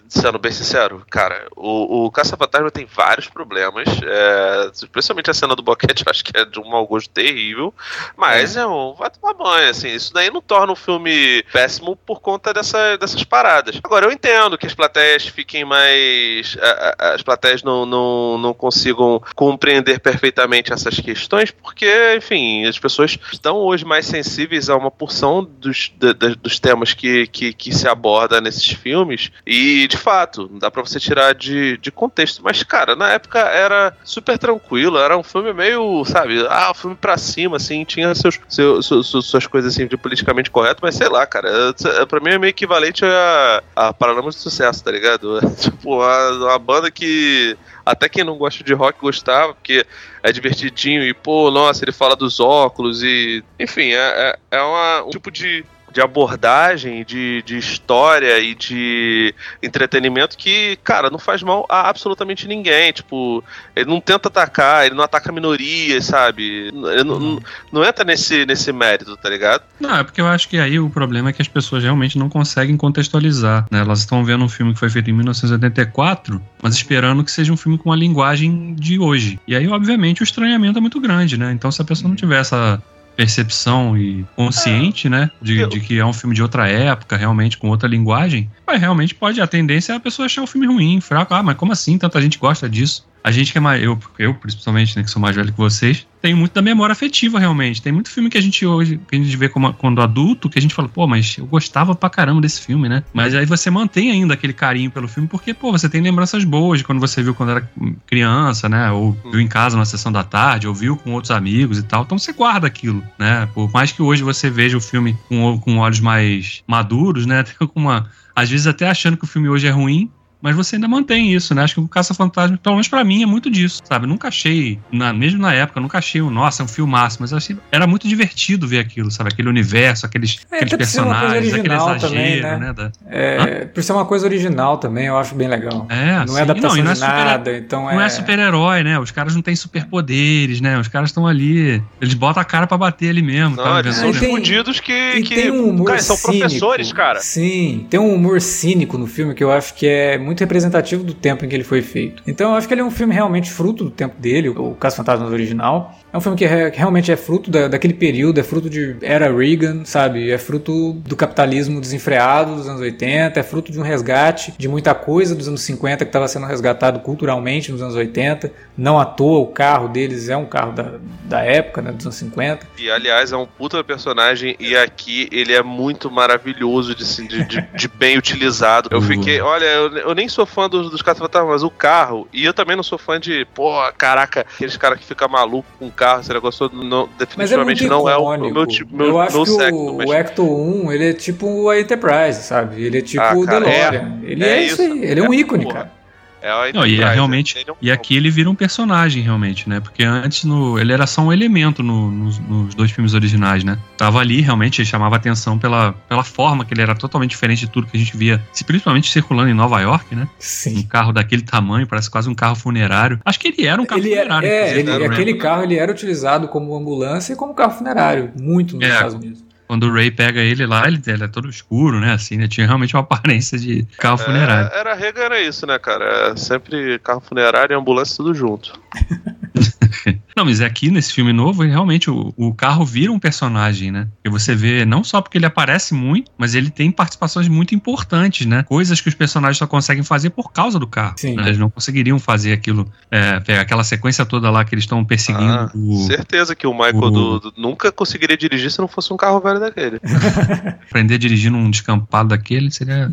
Sendo bem sincero, cara, o, o Caça-Fantasma tem vários problemas. É, especialmente a cena do boquete, eu acho que é de um mau gosto terrível. Mas é, é um. Vai tomar banho, assim. Isso daí não torna o filme péssimo por conta dessa, dessas paradas. Agora, eu entendo que as plateias fiquem mais. as plateias não, não, não consigam compreender perfeitamente essas questões, porque, enfim, as pessoas estão hoje mais sensíveis a uma porção dos, de, de, dos temas que, que, que, se aborda nesses filmes. E, de fato, dá pra você tirar de, de contexto. Mas, cara, na época era super tranquilo, era um filme meio, sabe, ah, um filme pra cima, assim, tinha seus, seus, suas, suas coisas assim de politicamente correto, mas sei lá, cara, pra mim é meio equivalente a, a Paralamas de Sucesso, tá ligado? Tipo, uma, uma banda que até quem não gosta de rock gostava, porque é divertidinho e, pô, nossa, ele fala dos óculos e. Enfim, é, é, é uma, um tipo de de abordagem, de, de história e de entretenimento que, cara, não faz mal a absolutamente ninguém. Tipo, ele não tenta atacar, ele não ataca minorias, sabe? Ele não, não, não, entra nesse, nesse mérito, tá ligado? Não, é porque eu acho que aí o problema é que as pessoas realmente não conseguem contextualizar, né? Elas estão vendo um filme que foi feito em 1984, mas esperando que seja um filme com a linguagem de hoje. E aí, obviamente, o estranhamento é muito grande, né? Então, se a pessoa não tiver essa percepção e consciente, é. né? De, de, que é um filme de outra época, realmente, com outra linguagem, mas realmente pode, a tendência é a pessoa achar o filme ruim, fraco. Ah, mas como assim? Tanta gente gosta disso. A gente que é mais. Eu, eu principalmente, né, que sou mais velho que vocês, tem muito da memória afetiva, realmente. Tem muito filme que a gente hoje, que a gente vê como, quando adulto, que a gente fala, pô, mas eu gostava pra caramba desse filme, né? Mas aí você mantém ainda aquele carinho pelo filme, porque, pô, você tem lembranças boas de quando você viu quando era criança, né? Ou viu em casa na sessão da tarde, ou viu com outros amigos e tal. Então você guarda aquilo, né? Por mais que hoje você veja o filme com, com olhos mais maduros, né? Tem uma. Às vezes até achando que o filme hoje é ruim, mas você ainda mantém isso, né? Acho que o Caça-Fantasma, pelo menos pra mim, é muito disso, sabe? nunca achei, na, mesmo na época, nunca achei, nossa, é um filmaço, mas achei, era muito divertido ver aquilo, sabe? Aquele universo, aqueles, é, aqueles personagens, aquele exagero, também, né? né? Da... É, por ser uma coisa original também, eu acho bem legal. É, não é sim. é adaptação não, não é de nada, então é... Não é super-herói, né? Os caras não têm superpoderes, né? Os caras estão ali, eles botam a cara pra bater ali mesmo. Não, eles são fudidos que, que um humor cara, são cínico. professores, cara. Sim, tem um humor cínico no filme que eu acho que é muito representativo do tempo em que ele foi feito. Então eu acho que ele é um filme realmente fruto do tempo dele, o Caso Fantasmas original. É um filme que, é, que realmente é fruto da, daquele período, é fruto de era Reagan, sabe? É fruto do capitalismo desenfreado dos anos 80, é fruto de um resgate de muita coisa dos anos 50 que estava sendo resgatado culturalmente nos anos 80. Não à toa, o carro deles é um carro da, da época, né, dos anos 50. E aliás, é um puta personagem e aqui ele é muito maravilhoso de, de, de, de bem utilizado. Eu fiquei, olha, eu, eu nem sou fã dos, dos caça-fantasmas, o carro, e eu também não sou fã de, pô, caraca, aqueles caras que ficam malucos com carro, esse negócio não, definitivamente é não é o, meu, meu Eu acho meu que secto, o, mas... o Ecto 1, ele é tipo a Enterprise, sabe? Ele é tipo ah, o DeLorean. É, ele é, é isso aí, ele é um ícone, porra. cara. É Não, e é realmente. É um... E aqui ele vira um personagem, realmente, né? Porque antes no, ele era só um elemento no, nos, nos, dois filmes originais, né? Tava ali, realmente, ele chamava atenção pela, pela forma que ele era totalmente diferente de tudo que a gente via, principalmente circulando em Nova York, né? Sim. Um carro daquele tamanho, parece quase um carro funerário. Acho que ele era um carro ele é, funerário. É, ele, aquele carro ele era utilizado como ambulância e como carro funerário, muito nos é. Estados Unidos quando o Ray pega ele lá, ele, ele é todo escuro, né? Assim, né? Tinha realmente uma aparência de carro é, funerário. Era rega, era isso, né, cara? É sempre carro funerário e ambulância tudo junto. Não, mas aqui nesse filme novo, realmente o, o carro vira um personagem, né? E você vê, não só porque ele aparece muito, mas ele tem participações muito importantes, né? Coisas que os personagens só conseguem fazer por causa do carro. Sim. né? Eles não conseguiriam fazer aquilo, é, pegar aquela sequência toda lá que eles estão perseguindo Ah, o, certeza que o Michael o- do, do- nunca conseguiria dirigir se não fosse um carro velho daquele. aprender a dirigir num descampado daquele seria,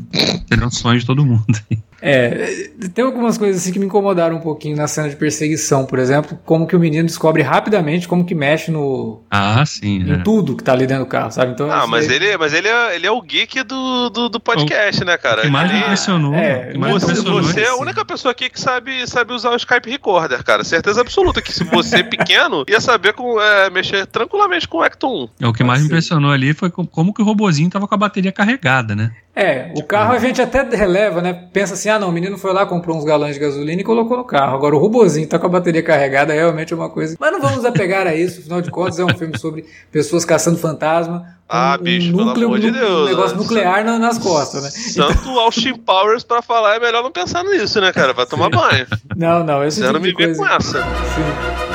seria um sonho de todo mundo. É, tem algumas coisas assim que me incomodaram um pouquinho na cena de perseguição, por exemplo, como que o menino descobre rapidamente como que mexe no Ah, sim. em É. tudo que tá ali dentro do carro, sabe? Então, Ah, isso mas daí- ele, mas ele, é, ele é o geek do, do, do podcast, né, O cara? que mais me Ele- impressionou, é, o que mais me Você, impressionou você é a assim. única pessoa aqui que sabe, sabe usar o Skype Recorder, cara. Certeza absoluta que se você pequeno, ia saber com, é, mexer tranquilamente com o Ecton 1. É, O que mais me impressionou ali foi co- como que o robozinho tava com a bateria carregada, né? É, o carro a gente até releva, né? Pensa assim, ah não, o menino foi lá, comprou uns galões de gasolina e colocou no carro. Agora o robozinho tá com a bateria carregada, realmente é uma coisa. Mas não vamos apegar a isso, afinal de contas é um filme sobre pessoas caçando fantasma. com Ah, bicho, pelo amor de um Deus, negócio né? nuclear na- nas costas, né? Santo Austin Powers pra falar, é melhor não pensar nisso, né, cara? Vai tomar banho. Não, não, esse Você tipo não me de vê coisa. com essa. Sim.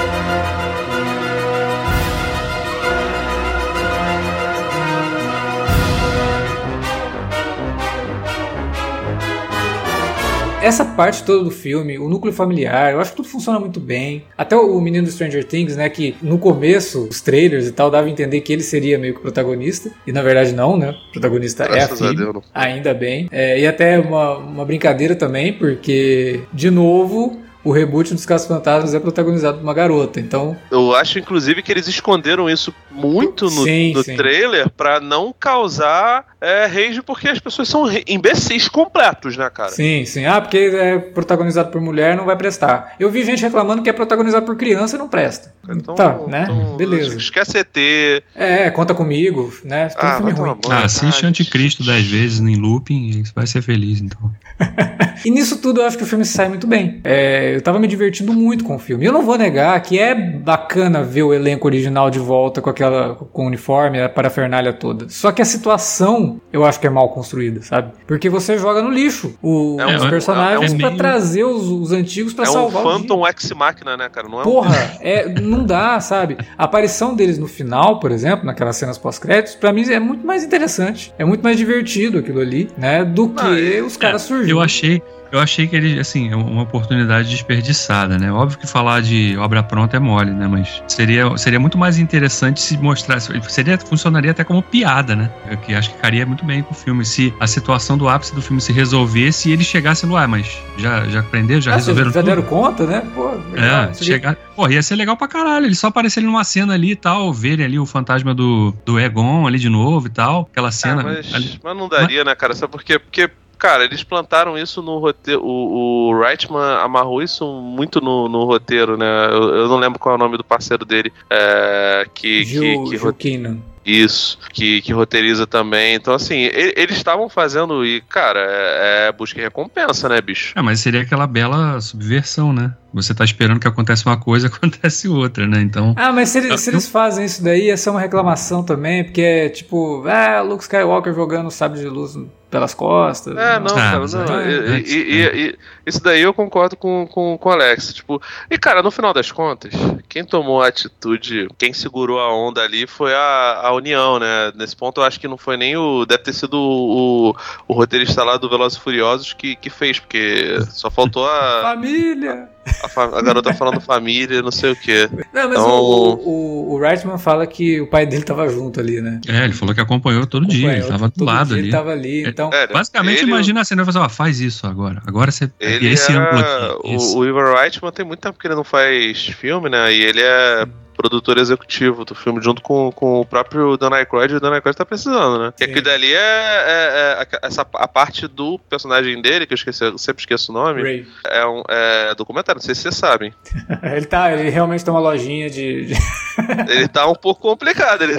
Essa parte toda do filme, o núcleo familiar, eu acho que tudo funciona muito bem. Até o menino do Stranger Things, né, que no começo, os trailers e tal, dava a entender que ele seria meio que o protagonista. E na verdade não, né? O protagonista Graças é a. Ainda bem. É, e até uma, uma brincadeira também, porque, de novo, o reboot dos Casos Fantasmas é protagonizado por uma garota. Então, Eu acho, inclusive, que eles esconderam isso muito no, Sim, no sim. trailer pra não causar é, rage, porque as pessoas são imbecis completos, né, cara? sim, sim. Ah, porque é protagonizado por mulher, não vai prestar. Eu vi gente reclamando que é protagonizado por criança e não presta. Então, tá, né? então, Beleza. Esquece ET. É, conta comigo, né? Tem Ah, um filme ruim. Ah, assiste Anticristo dez vezes em looping e você vai ser feliz, então. E nisso tudo eu acho que o filme sai muito bem. É, eu tava me divertindo muito com o filme. Eu não vou negar que é bacana ver o elenco original de volta com aquela com o uniforme, a parafernália toda. Só que a situação eu acho que é mal construída, sabe? Porque você joga no lixo o- É os um- personagens é um pra meio- trazer os, os antigos pra É um salvar o dia. Phantom Ex-Máquina, né, cara? Não é um... Porra, é, não dá, sabe? A aparição deles no final, por exemplo, naquelas cenas pós-créditos, pra mim é muito mais interessante. É muito mais divertido aquilo ali, né? Do que Ah, é- os caras surgindo. Eu achei, eu achei que ele, assim, é uma oportunidade desperdiçada, né? Óbvio que falar de obra pronta é mole, né? Mas seria, seria muito mais interessante se mostrasse. Seria, funcionaria até como piada, né? Eu que acho que ficaria muito bem com o filme. Se a situação do ápice do filme se resolvesse e ele chegasse no ar, mas já, já aprendeu, já Ah, resolveram já tudo? deram conta, né? Pô, legal, É, aqui. chegar. Pô, ia ser legal pra caralho. Ele só aparecerem numa cena ali e tal, verem ali o fantasma do, do Egon ali de novo e tal. Aquela Ah, cena. mas, ali- mas não daria, né, cara? Sabe por quê? Porque, cara, eles plantaram isso no roteiro. O, o Reitman amarrou isso muito no, no roteiro, né? Eu, eu não lembro qual é o nome do parceiro dele. É, que, Gil, que, que. Isso, que, que roteiriza também. Então, assim, e- eles estavam fazendo, e, cara, é, é busca e recompensa, né, bicho? É, mas seria aquela bela subversão, né? Você tá esperando que aconteça uma coisa, acontece outra, né? Então. Ah, mas se, eles- se eles fazem isso daí, ia ser uma reclamação também, porque é tipo, ah, Luke Skywalker jogando sabre de luz pelas costas. É, não, Ah, cara, mas não. aí- E, e- e- e- isso daí eu concordo com, com, com o Alex. Tipo, e cara, no final das contas, quem tomou a atitude, quem segurou a onda ali foi a, a União, né? Nesse ponto eu acho que não foi nem o. Deve ter sido o, o, o roteirista lá do Velozes e Furiosos que, que fez, porque só faltou a, Família! A, fa- a garota falando família, não sei o quê. Não, mas Então- o, o, o Reitman fala que o pai dele tava junto ali, né? É, ele falou que acompanhou todo dia, ele Acompanhou tava do lado dia, ali. Ele tava ali, então... É, Basicamente, ele- imagina a cena e fala, ó, faz isso agora. Agora você Ele pega esse ângulo era, aqui. Isso. o, o Ivan Reitman tem muito tempo que ele não faz filme, né? E ele é produtor executivo do filme junto com, com o próprio Dan Aykroyd. E o Dan Aykroyd tá precisando, né? Que Sim. aquilo dali é, é- é a, essa, a parte do personagem dele, que eu esqueci, eu sempre esqueço o nome, Ray. é um é documentário, não sei se vocês sabem. Ele tá, ele realmente tem uma lojinha de... de- Ele tá um pouco complicado, ele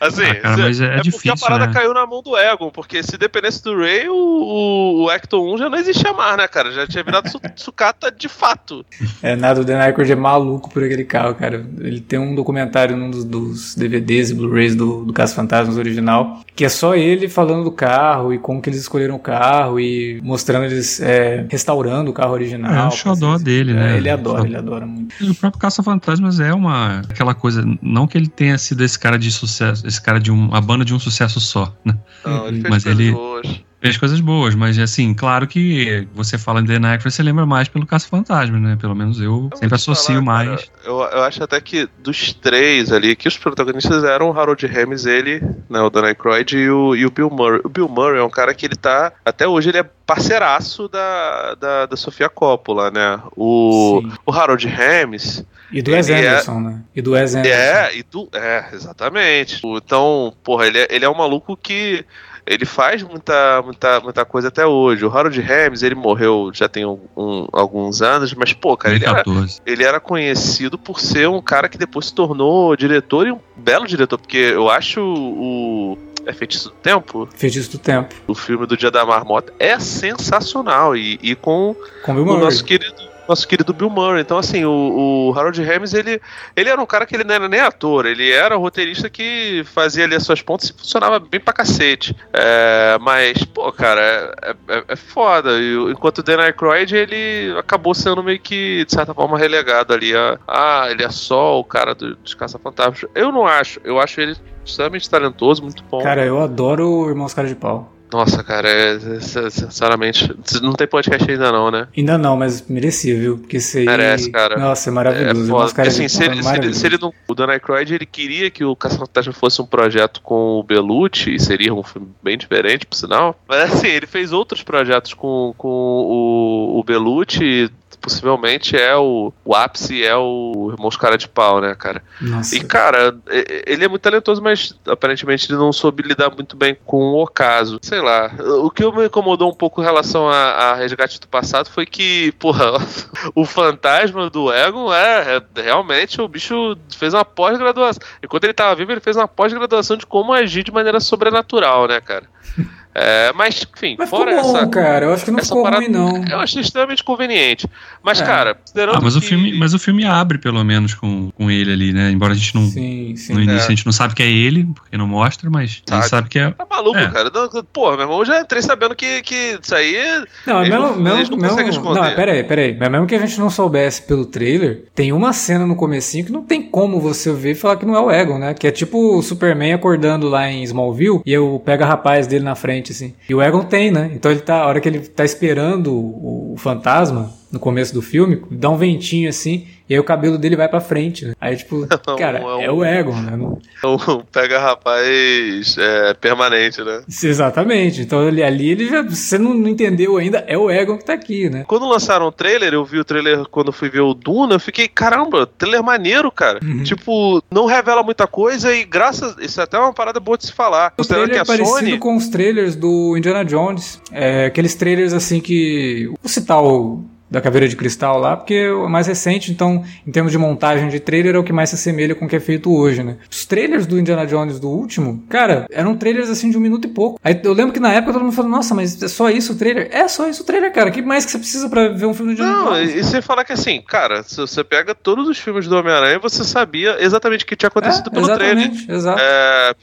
Assim, Ah, cara, mas é porque a difícil, parada né? caiu na mão do Egon, porque se dependesse do Ray, o, o, o Acton 1 já não existia mais, né, cara? Já tinha virado su- sucata de fato. É nada, o Dan Aykroyd é maluco por aquele carro, cara. Ele tem um documentário num dos, dos DVDs e Blu-rays do, do Caso Fantasmas original, que é só ele falando do carro e como que eles escolheram o carro e mostrando eles é, restaurando o carro original. É o xodó assim, dele, é, né? Ele adora, Xodó. ele adora muito. E O próprio Caça-Fantasmas é uma aquela coisa, não que ele tenha sido esse cara de sucesso, esse cara de um, a banda de um sucesso só, né? Não, ele fez Mas ele- boas. Fez coisas boas, mas assim, claro que você fala em The Aykroyd, você lembra mais pelo Caça-Fantasma, né? Pelo menos eu Eu sempre associo falar, mais. cara, eu, eu acho até que dos três ali, que os protagonistas eram o Harold Ramis, ele, né, o Dan Aykroyd e o, e o Bill Murray. O Bill Murray é um cara que ele tá, até hoje ele é parceiraço da, da, da Sofia Coppola, né? O, Sim. o Harold Ramis, E do Wes é- Anderson, né? E do Wes Anderson. é, e tu, é, exatamente. Então, porra, ele é, ele é um maluco que ele faz muita, muita, muita coisa até hoje. O Harold Ramis, ele morreu já tem um- um- alguns anos, mas, pô, cara, ele era, 2014. ele era conhecido por ser um cara que depois se tornou diretor e um belo diretor, porque eu acho o. É Feitiço do Tempo, Feitiço do Tempo. o filme do Dia da Marmota, é sensacional. E, e com Com o nosso querido, nosso querido Bill Murray. Então, assim, o, o Harold Ramis, ele, ele era um cara que ele não era nem ator, ele era roteirista que fazia ali as suas pontas e funcionava bem pra cacete. É, mas, pô, cara, é, é, é foda. E, enquanto o Dan Aykroyd, ele acabou sendo meio que, de certa forma, relegado ali. A, ah, ele é só o cara do, dos Caça-Fantasmas. Eu não acho. Eu acho ele extremamente talentoso, muito bom. Cara, eu adoro o Irmãos Cara de Pau. Nossa, cara, é, é- sinceramente, não tem podcast ainda não, né? Ainda não, mas merecia, viu? Porque aí. Merece, cara. Nossa, é É maravilhoso. foda. Irmãos Cara Assim, se é ele, se, ele, maravilhoso. se ele não. O Dan Aykroyd ele queria que o Caça-Fantasma fosse um projeto com o Belucci, e seria um filme bem diferente, por sinal. Mas assim, ele fez outros projetos com, com o, o Belucci. Possivelmente é o, o ápice, é o Irmãos Cara de Pau, né, cara? Nossa. E, cara, ele é muito talentoso, mas aparentemente ele não soube lidar muito bem com o ocaso. Sei lá. O que me incomodou um pouco em relação a, a Resgate do Passado foi que, porra, o fantasma do Egon é, é- realmente o bicho fez uma pós-graduação. Enquanto ele tava vivo, ele fez uma pós-graduação de como agir de maneira sobrenatural, né, cara? É, mas, enfim, Mas ficou fora bom, essa. cara. Eu acho que não ficou parada- ruim, não. Eu achei extremamente conveniente. Mas, É. cara, considerando Ah, mas o que- filme, mas o filme abre pelo menos com, com ele ali, né? Embora a gente não Sim, sim. no início É. a gente não sabe que é ele, porque não mostra, mas a Sabe. gente sabe que é. Tá maluco, É. cara. Porra, meu irmão, eu já entrei sabendo que, que isso aí. Não, é mesmo, não- mesmo, não mesmo-. Não, peraí, peraí. Mas mesmo que a gente não soubesse pelo trailer, tem uma cena no comecinho que não tem como você ver e falar que não é o Egon, né? Que é tipo o Superman acordando lá em Smallville e eu pega rapaz dele na frente, assim. E o Egon tem, né? Então ele tá, a hora que ele tá esperando o, o fantasma no começo do filme, dá um ventinho assim, e aí o cabelo dele vai pra frente, né? Aí, tipo, Não, cara, é um- é o Egon, né? Não- Um pega rapaz é, permanente, né? Exatamente. Então ali, ali ele já. Você não, não entendeu ainda, é o Egon que tá aqui, né? Quando lançaram o trailer, eu vi o trailer quando fui ver o Duna, eu fiquei, caramba, trailer maneiro, cara. Uhum. Tipo, não revela muita coisa e graças. Isso é até uma parada boa de se falar. O Considerando trailer é que a parecido Sony. com os trailers do Indiana Jones. É, aqueles trailers assim que. Vou citar o da Caveira de Cristal lá, porque é o mais recente, então, em termos de montagem de trailer, é o que mais se assemelha com o que é feito hoje, né? Os trailers do Indiana Jones do último, cara, eram trailers assim de um minuto e pouco. Aí eu lembro que na época todo mundo falou, nossa, mas é só isso o trailer? É só isso o trailer, cara. O que mais que você precisa pra ver um filme do Indiana Não, Jones? e e sem falar que assim, cara, se você pega todos os filmes do Homem-Aranha, você sabia exatamente o que tinha acontecido É, pelo trailer. exatamente, exato. É,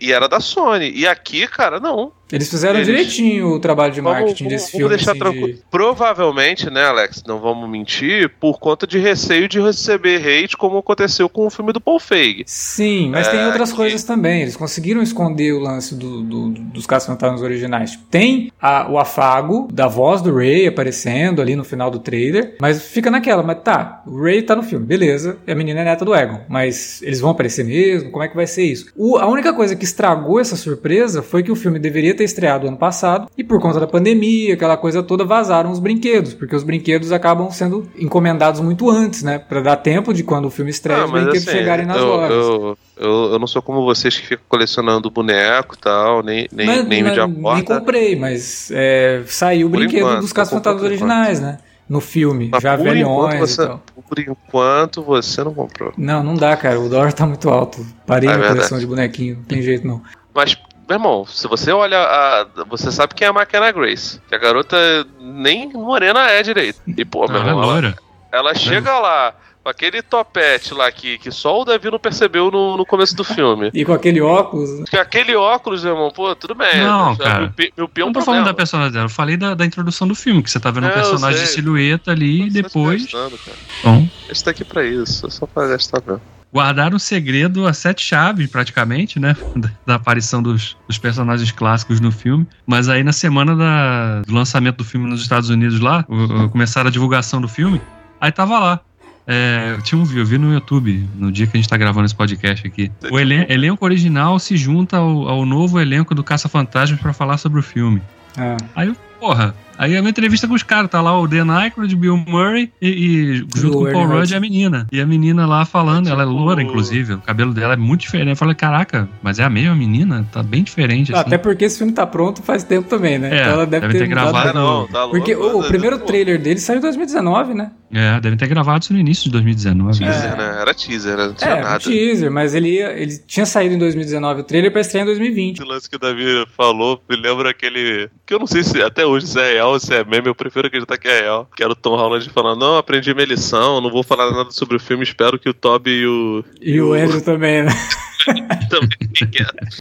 e era da Sony. E aqui, cara, não. Eles fizeram eles- direitinho o trabalho de marketing vamos, desse vamos filme. deixar assim, tranquilo. de- Provavelmente, né, Alex? Não vamos mentir, por conta de receio de receber hate, como aconteceu com o filme do Paul Feig. Sim, mas tem É, outras que- coisas também. Eles conseguiram esconder o lance do, do- dos caça-fantasmas originais. Tem a- o afago da voz do Ray aparecendo ali no final do trailer, mas fica naquela, mas tá, o Ray tá no filme, beleza, a menina é neta do Egon, mas eles vão aparecer mesmo? Como é que vai ser isso? O- a única coisa que estragou essa surpresa foi que o filme deveria ter estreado ano passado e por conta da pandemia, aquela coisa toda, vazaram os brinquedos, porque os brinquedos acabam sendo encomendados muito antes, né, Pra dar tempo de quando o filme estreia Ah, os brinquedos assim, chegarem nas eu, lojas. Eu, eu, eu não sou como vocês que ficam colecionando boneco e tal, nem, nem, Mas- nem mas mídia nem porta. comprei, mas é, saiu o Por brinquedo enquanto, dos por enquanto. originais, né? No filme, Mas já velhões enquanto você- e tal. Por enquanto você não comprou. Não, não dá, cara. O dólar tá muito alto. Parei É na coleção de bonequinho. Não tem jeito, não. Mas, meu irmão, se você olha a. Você sabe quem é a McKenna Grace. Que a garota nem morena é direito. E, pô, meu Ela é irmão, ela, ela chega lá. com aquele topete lá que, que só o Davi não percebeu no, no começo do filme. E com aquele óculos. né? Que aquele óculos, meu irmão, pô, tudo bem. Não, cara. Meu, meu pi é um não tô falando da personagem dela, eu falei da, da introdução do filme, que você tá vendo um É, eu personagem de silhueta ali e tá depois. gastando, cara. Bom, A gente tá aqui pra isso, é só pra gastar mesmo. Guardaram o segredo a sete chaves, praticamente, né? Da, da aparição dos, dos personagens clássicos no filme. Mas aí na semana da- do lançamento do filme nos Estados Unidos lá, o- o- começaram a divulgação do filme, aí tava lá. É, eu tinha um vídeo, eu vi no YouTube, no dia que a gente tá gravando esse podcast aqui. O elen- elenco original se junta ao, ao novo elenco do Caça-Fantasmas pra falar sobre o filme. Ah. Aí eu, porra, aí é uma entrevista com os caras, tá lá o Dan Aykroyd, Bill Murray e, e junto com o Paul Rudd e a menina. E a menina lá falando, É ela é tipo- loura, inclusive, o cabelo dela é muito diferente. Eu falei, caraca, mas é a mesma menina? Tá bem diferente, assim. Até porque esse filme tá pronto faz tempo também, né? É, então ela deve deve ter ter, gravado. Ah, não, tá louco. Porque o, o Pô, primeiro pô, trailer dele saiu em 2019, né? É, devem ter gravado isso no início de 2019. Teaser, né? Era teaser, né? Não tinha É, nada. teaser, mas ele, ia- ele tinha saído em 2019 o trailer pra estrear em 2020. Esse lance que o Davi falou me lembra aquele. Que eu não sei se até hoje se é real ou se é meme, eu prefiro acreditar que é real. Que era o Tom Holland falando: Não, aprendi minha lição, não vou falar nada sobre o filme, espero que o Toby e o. E o Andrew também, né?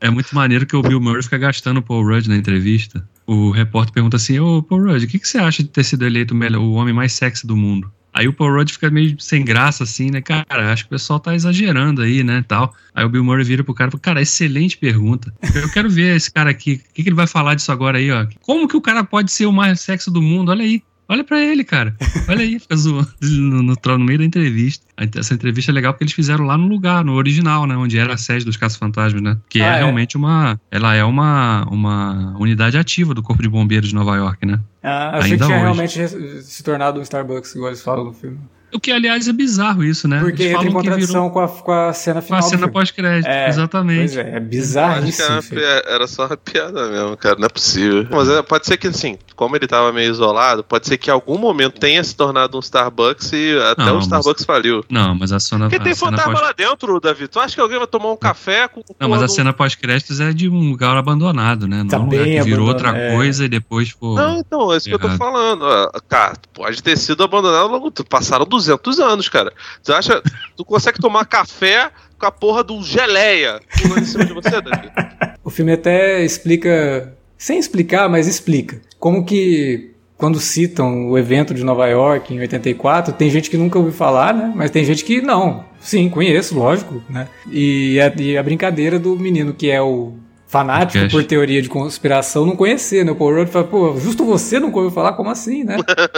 É muito maneiro que o Bill Murray fica gastando o Paul Rudd na entrevista. O repórter pergunta assim: Ô, Paul Rudd, o que, que você acha de ter sido eleito o, melhor- o homem mais sexy do mundo? Aí o Paul Rudd fica meio sem graça, assim, né? Cara, acho que o pessoal tá exagerando aí, né? Tal. Aí o Bill Murray vira pro cara e fala: Cara, excelente pergunta. Eu quero ver esse cara aqui. O que, que ele vai falar disso agora aí, ó? Como que o cara pode ser o mais sexy do mundo? Olha aí. Olha pra ele, cara. Olha aí, fica zoando no, no, no meio da entrevista. Essa entrevista é legal porque eles fizeram lá no lugar, no original, né? Onde era a sede dos Caça-Fantasmas, né? Que Ah, é, é? realmente uma. Ela é uma, uma unidade ativa do Corpo de Bombeiros de Nova York, né? Ah, achei Ainda que tinha hoje. realmente re- se tornado um Starbucks, igual eles falam no filme. O que, aliás, é bizarro isso, né? Porque Eles entra em falam que contradição virou com, a, com a cena com final a do cena pós-crédito. É, Exatamente. Pois é, é que bizarríssimo. era, era só uma piada mesmo, cara. Não é possível. Mas é, pode ser que, assim, como ele tava meio isolado, pode ser que em algum momento tenha se tornado um Starbucks e até Não, o mas- Starbucks faliu. Não, mas a cena. Porque tem fantasma pós- lá dentro, Davi. Tu acha que alguém vai tomar um café com com Não, mas a um- cena pós-créditos é de um lugar abandonado, né? Não Tá é um lugar que virou outra é. coisa e depois, pô. Não, então, é isso que eu tô Errado. falando. ó. Cara, pode ter sido abandonado logo. Passaram 200 anos, cara. Tu acha. Tu consegue tomar café com a porra do geleia pulando em cima de você, Davi? O filme até explica, sem explicar, mas explica. Como que quando citam o evento de Nova York em 84, tem gente que nunca ouviu falar, né? Mas tem gente que não. Sim, conheço, lógico, né? E a, e a brincadeira do menino que é o fanático por teoria de conspiração não conhecer, né? O Paul Rudd fala, pô, justo você nunca ouviu falar? Como assim, né?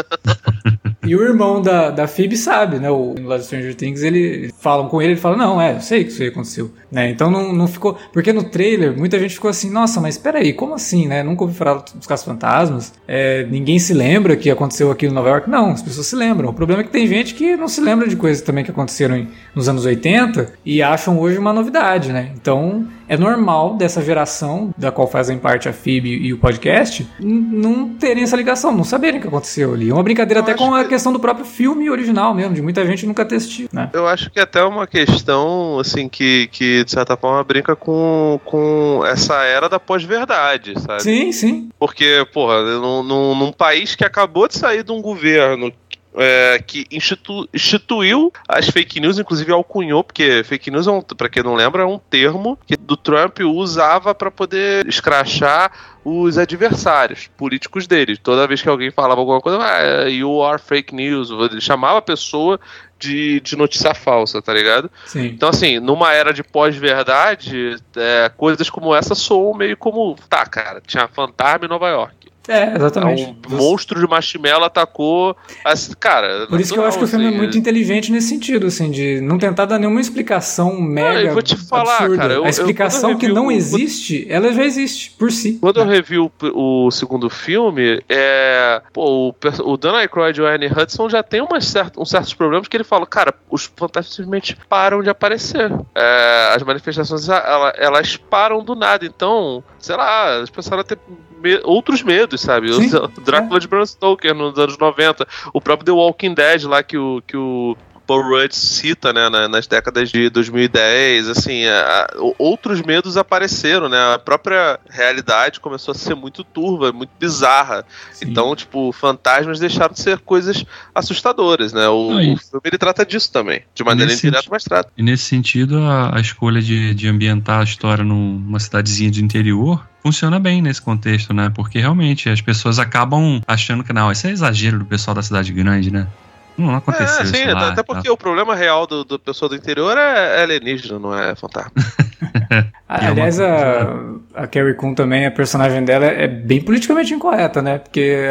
E o irmão da, da Phoebe sabe, né? O lá do Stranger Things, ele falam com ele, ele fala, não, é, eu sei que isso aí aconteceu. Né? Então não, não ficou. Porque no trailer, muita gente ficou assim, nossa, mas peraí, como assim, né? Nunca ouvi falar dos casos fantasmas. É, ninguém se lembra que aconteceu aqui em Nova York. Não, as pessoas se lembram. O problema é que tem gente que não se lembra de coisas também que aconteceram em- nos anos 80 e acham hoje uma novidade, né? Então é normal dessa geração, da qual fazem parte a Phoebe e o podcast, não terem essa ligação, não saberem o que aconteceu ali. É uma brincadeira Eu até com a que- questão do próprio filme original mesmo, de muita gente nunca ter assistido, né? Eu acho que é até uma questão, assim, que, que de certa forma brinca com, com essa era da pós-verdade, sabe? Sim, sim. Porque, porra, num, num, num país que acabou de sair de um governo é, que institu- instituiu as fake news, inclusive alcunhou, porque fake news, é um, pra quem não lembra, é um termo que do Trump usava para poder escrachar os adversários políticos dele. Toda vez que alguém falava alguma coisa, ah, you are fake news, ele chamava a pessoa de, de notícia falsa, tá ligado? Sim. Então, assim, numa era de pós-verdade, é, coisas como essa soam meio como. Tá, cara, tinha fantasma em Nova York. É, exatamente. Um monstro de marshmallow atacou. Cara. Por isso que eu acho que o filme é muito inteligente nesse sentido, assim, de não tentar dar nenhuma explicação mega eu vou te falar, absurda. cara, eu- a eu- explicação quando eu que não o- existe, ela já existe por si. Quando eu revi o, o segundo filme, é, pô, o, o Dan Aykroyd e o Annie Hudson já tem umas cer- uns certos problemas que ele fala, cara, os fantasmas simplesmente param de aparecer. É, as manifestações, ela- elas param do nada. Então, sei lá, eles passaram a ter me- outros medos, sabe? Sim, o Drácula de Bram Stoker nos anos 90, o próprio The Walking Dead lá que o, que o Paul Rudd cita, né, na, nas décadas de 2010, assim, a, outros medos apareceram, né? A própria realidade começou a ser muito turva, muito bizarra. Sim. Então, tipo, fantasmas deixaram de ser coisas assustadoras, né? O, o filme ele trata disso também, de maneira indireta, mas trata. E nesse sentido, a, a escolha de, de ambientar a história numa cidadezinha de interior funciona bem nesse contexto, né? Porque realmente as pessoas acabam achando que não, isso é exagero do pessoal da cidade grande, né? Não, aconteceu é, sim, isso lá, até porque tá. o problema real do, do pessoal do interior é, é alienígena, não é fantasma. Ah, aliás, a, a Carrie Coon também, a personagem dela é bem politicamente incorreta, né? Porque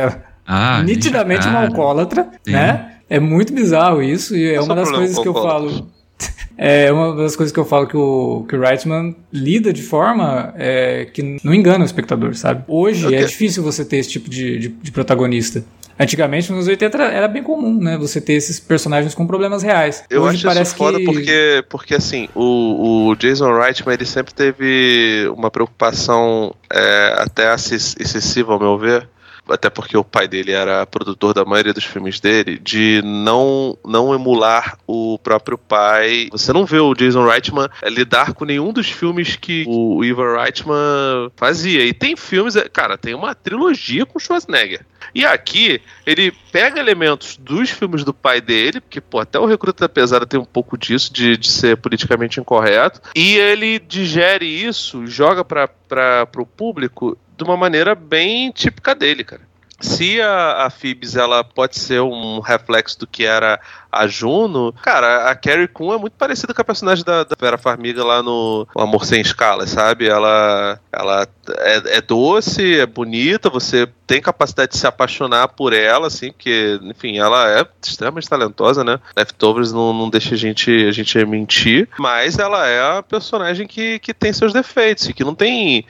ah, nitidamente uma alcoólatra, sim. né? É muito bizarro isso e é uma das coisas que eu falo é uma das coisas que eu falo que o, que o Reitman lida de forma é, que não engana o espectador, sabe? Hoje okay. é difícil você ter esse tipo de, de, de protagonista. Antigamente, nos 80, era bem comum, né? Você ter esses personagens com problemas reais. Eu Hoje acho parece isso foda que... porque, porque, assim, o, o Jason Reitman, ele sempre teve uma preocupação é, até excessiva, ao meu ver, até porque o pai dele era produtor da maioria dos filmes dele, de não, não emular o próprio pai. Você não vê o Jason Reitman é, lidar com nenhum dos filmes que o Ivan Reitman fazia. E tem filmes, é, cara, tem uma trilogia com Schwarzenegger. E aqui, ele pega elementos dos filmes do pai dele, porque, pô, até o Recruta da Pesada tem um pouco disso, de, de ser politicamente incorreto, e ele digere isso, joga para o público de uma maneira bem típica dele, cara. Se a, a Phoebs ela pode ser um reflexo do que era a Juno, cara, a Carrie Coon é muito parecida com a personagem da, da Vera Farmiga lá no Amor Sem Escala, sabe? Ela, ela é, é, doce, é bonita, você tem capacidade de se apaixonar por ela, assim, porque, enfim, ela é extremamente talentosa, né? Leftovers não, não deixa a gente, a gente mentir, mas ela é a personagem que, que tem seus defeitos e que não tem.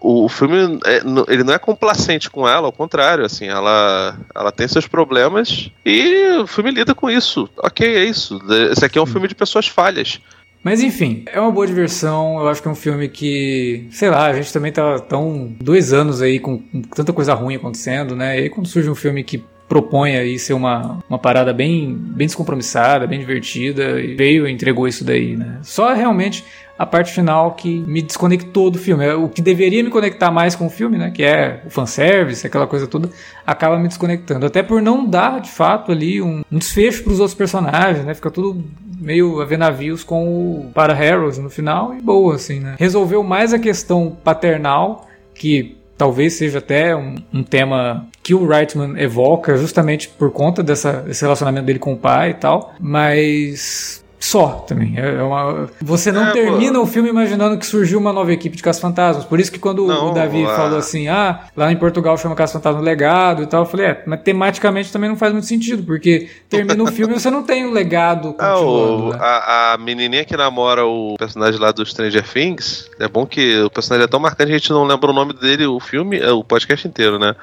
O, o filme, é, ele não é complacente com ela, ao contrário, assim, ela, ela tem seus problemas e o filme lida com isso isso. Ok, é isso. Esse aqui é um filme de pessoas falhas. Mas enfim, é uma boa diversão. Eu acho que é um filme que, sei lá, a gente também tá tão dois anos aí com, com tanta coisa ruim acontecendo, né? E aí quando surge um filme que propõe aí ser uma, uma parada bem, bem descompromissada, bem divertida, e veio e entregou isso daí, né? Só realmente a parte final que me desconectou do filme. O que deveria me conectar mais com o filme, né? Que é o fanservice, aquela coisa toda, acaba me desconectando. Até por não dar, de fato, ali um, um desfecho para os outros personagens, né? Fica tudo meio a ver navios com o para Harrows no final e boa, assim, né? Resolveu mais a questão paternal, que talvez seja até um, um, tema que o Reitman evoca justamente por conta dessa, desse relacionamento dele com o pai e tal, mas só também. É, é uma... Você não é, termina pô. o filme imaginando que surgiu uma nova equipe de Caça-Fantasmas. Por isso que quando não, o Davi falou assim, ah, lá em Portugal chama Caça-Fantasma legado e tal, eu falei, é, mas tematicamente também não faz muito sentido, porque termina o filme e você não tem o um legado ah, continuando. Ah, o, né? a, a, menininha que namora o personagem lá do Stranger Things, é bom que o personagem é tão marcante, a gente não lembra o nome dele, o filme, é, o podcast inteiro, né?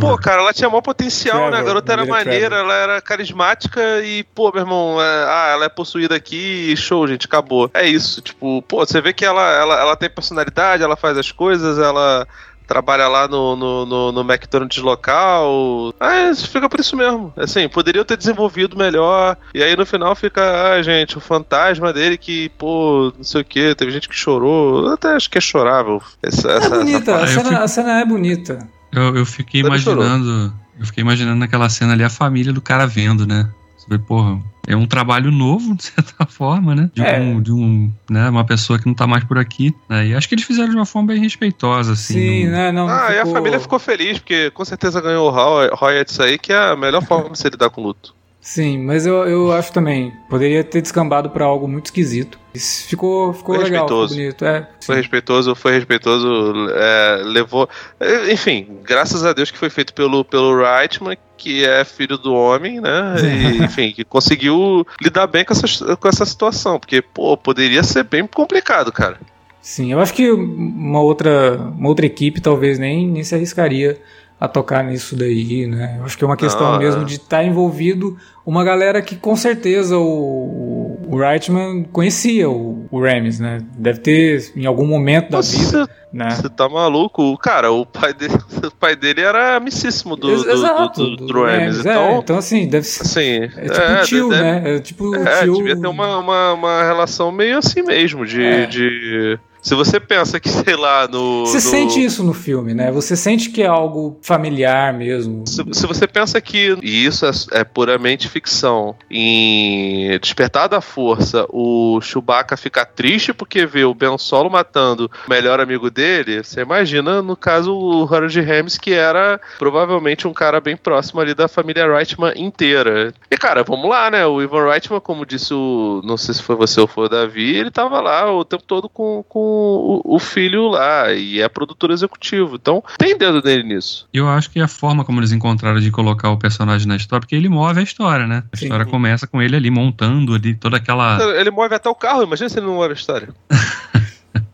Pô, cara, ela tinha maior potencial, Trevor, né? A garota era maneira, Trevor. ela era carismática e, pô, meu irmão, é, ah, ela é possuída daqui e show, gente, acabou. É isso, tipo, pô, você vê que ela, ela, ela tem personalidade, ela faz as coisas, ela trabalha lá no, no, no, no McDonald's local. Ah, fica por isso mesmo. Assim, poderiam ter desenvolvido melhor. E aí no final fica, ah, gente, o fantasma dele que, pô, não sei o que, teve gente que chorou. Eu até acho que é chorável. Essa, é essa, bonita, essa a, cena, fico... a cena é bonita. Eu, eu fiquei Ele imaginando. Chorou. Eu fiquei imaginando naquela cena ali a família do cara vendo, né? Sobre, porra, é um trabalho novo, de certa forma, né? De, é. um, de um, né, uma pessoa que não tá mais por aqui. Né? E acho que eles fizeram de uma forma bem respeitosa, assim. Sim, não... né? Não, ah, ficou... e a família ficou feliz, porque com certeza ganhou o royalties aí, que é a melhor forma de se lidar com luto. Sim, mas eu, eu acho também. Poderia ter descambado para algo muito esquisito. Ficou, ficou foi legal, ficou bonito. É, foi respeitoso, foi respeitoso, é, levou. É, enfim, graças a Deus que foi feito pelo, pelo Reitman, que é filho do homem, né? E, enfim, que conseguiu lidar bem com essa, com essa situação. Porque, pô, poderia ser bem complicado, cara. Sim, eu acho que uma outra, uma outra equipe talvez nem, nem se arriscaria a tocar nisso daí, né? Eu acho que é uma questão ah, mesmo de estar tá envolvido uma galera que com certeza o, o Reitman conhecia o, o Rames, né? Deve ter em algum momento da Nossa. vida né? Você tá maluco? Cara, o pai dele, o pai dele era amicíssimo do, Ex- do, Exato. do, do, do Rames, é, então... então, assim, deve ser. Assim, É tipo tio, deve- né? É tipo É, tio. devia ter uma, uma, uma relação meio assim mesmo, de, É. de... Se você pensa que, sei lá, no... Você no- sente isso no filme, né? Você sente que é algo familiar mesmo. Se, se você pensa que, e isso é, é puramente ficção, em Despertar da Força, o Chewbacca fica triste porque vê o Ben Solo matando o melhor amigo dele, você imagina, no caso, o Harold Ramis, que era provavelmente um cara bem próximo ali da família Reitman inteira. E, cara, vamos lá, né? O Ivan Reitman, como disse o... não sei se foi você ou foi o Davi, ele tava lá o tempo todo com, com o, o filho lá, e é produtor executivo. Então, tem dedo dele nisso. E eu acho que a forma como eles encontraram de colocar o personagem na história, porque ele move a história, né? A Sim. história começa com ele ali montando ali toda aquela. Ele move até o carro, imagina se ele não move a história.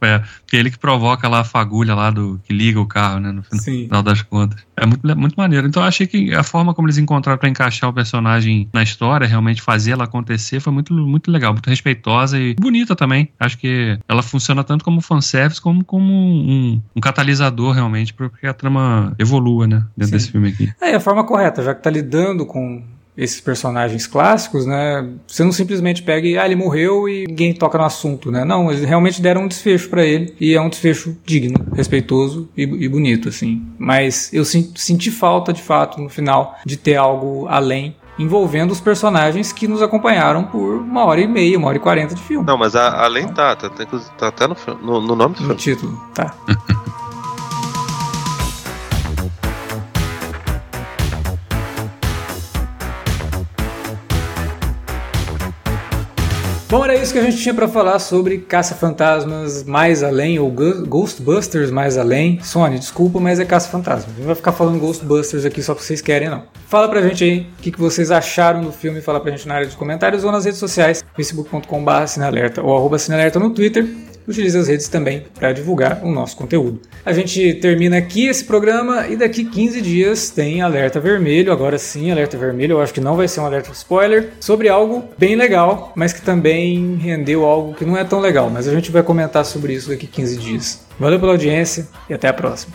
É, que ele que provoca lá a fagulha lá do. que liga o carro, né? No final, Sim. final das contas. É muito, le- muito maneiro. Então eu achei que a forma como eles encontraram pra encaixar o personagem na história, realmente fazer ela acontecer, foi muito, muito legal, muito respeitosa e bonita também. Acho que ela funciona tanto como fanservice como como um, um catalisador realmente para que a trama evolua, né? Dentro Sim. desse filme aqui. É a forma correta, já que tá lidando com esses personagens clássicos, né? Você não simplesmente pega e ah, ele morreu e ninguém toca no assunto, né? Não, eles realmente deram um desfecho pra ele e é um desfecho digno, respeitoso e, e bonito, assim. Mas eu sen- senti falta, de fato, no final, de ter algo além envolvendo os personagens que nos acompanharam por uma hora e meia, uma hora e quarenta de filme. Não, mas a- além tá, tá, tá, tá até no, no, no nome do No filme. título, tá. Bom, era isso que a gente tinha pra falar sobre Caça-Fantasmas Mais Além, ou Ghostbusters Mais Além. Sony, desculpa, mas é Caça-Fantasmas. Não vai ficar falando Ghostbusters aqui só porque vocês querem, não. Fala pra gente aí o que, que vocês acharam do filme, fala pra gente na área de comentários ou nas redes sociais, facebook.com.br sinalerta ou arroba sinalerta no Twitter. Utilize as redes também para divulgar o nosso conteúdo. A gente termina aqui esse programa e daqui 15 dias tem alerta vermelho. Agora sim, alerta vermelho. Eu acho que não vai ser um alerta spoiler sobre algo bem legal, mas que também rendeu algo que não é tão legal. Mas a gente vai comentar sobre isso daqui 15 dias. Valeu pela audiência e até a próxima.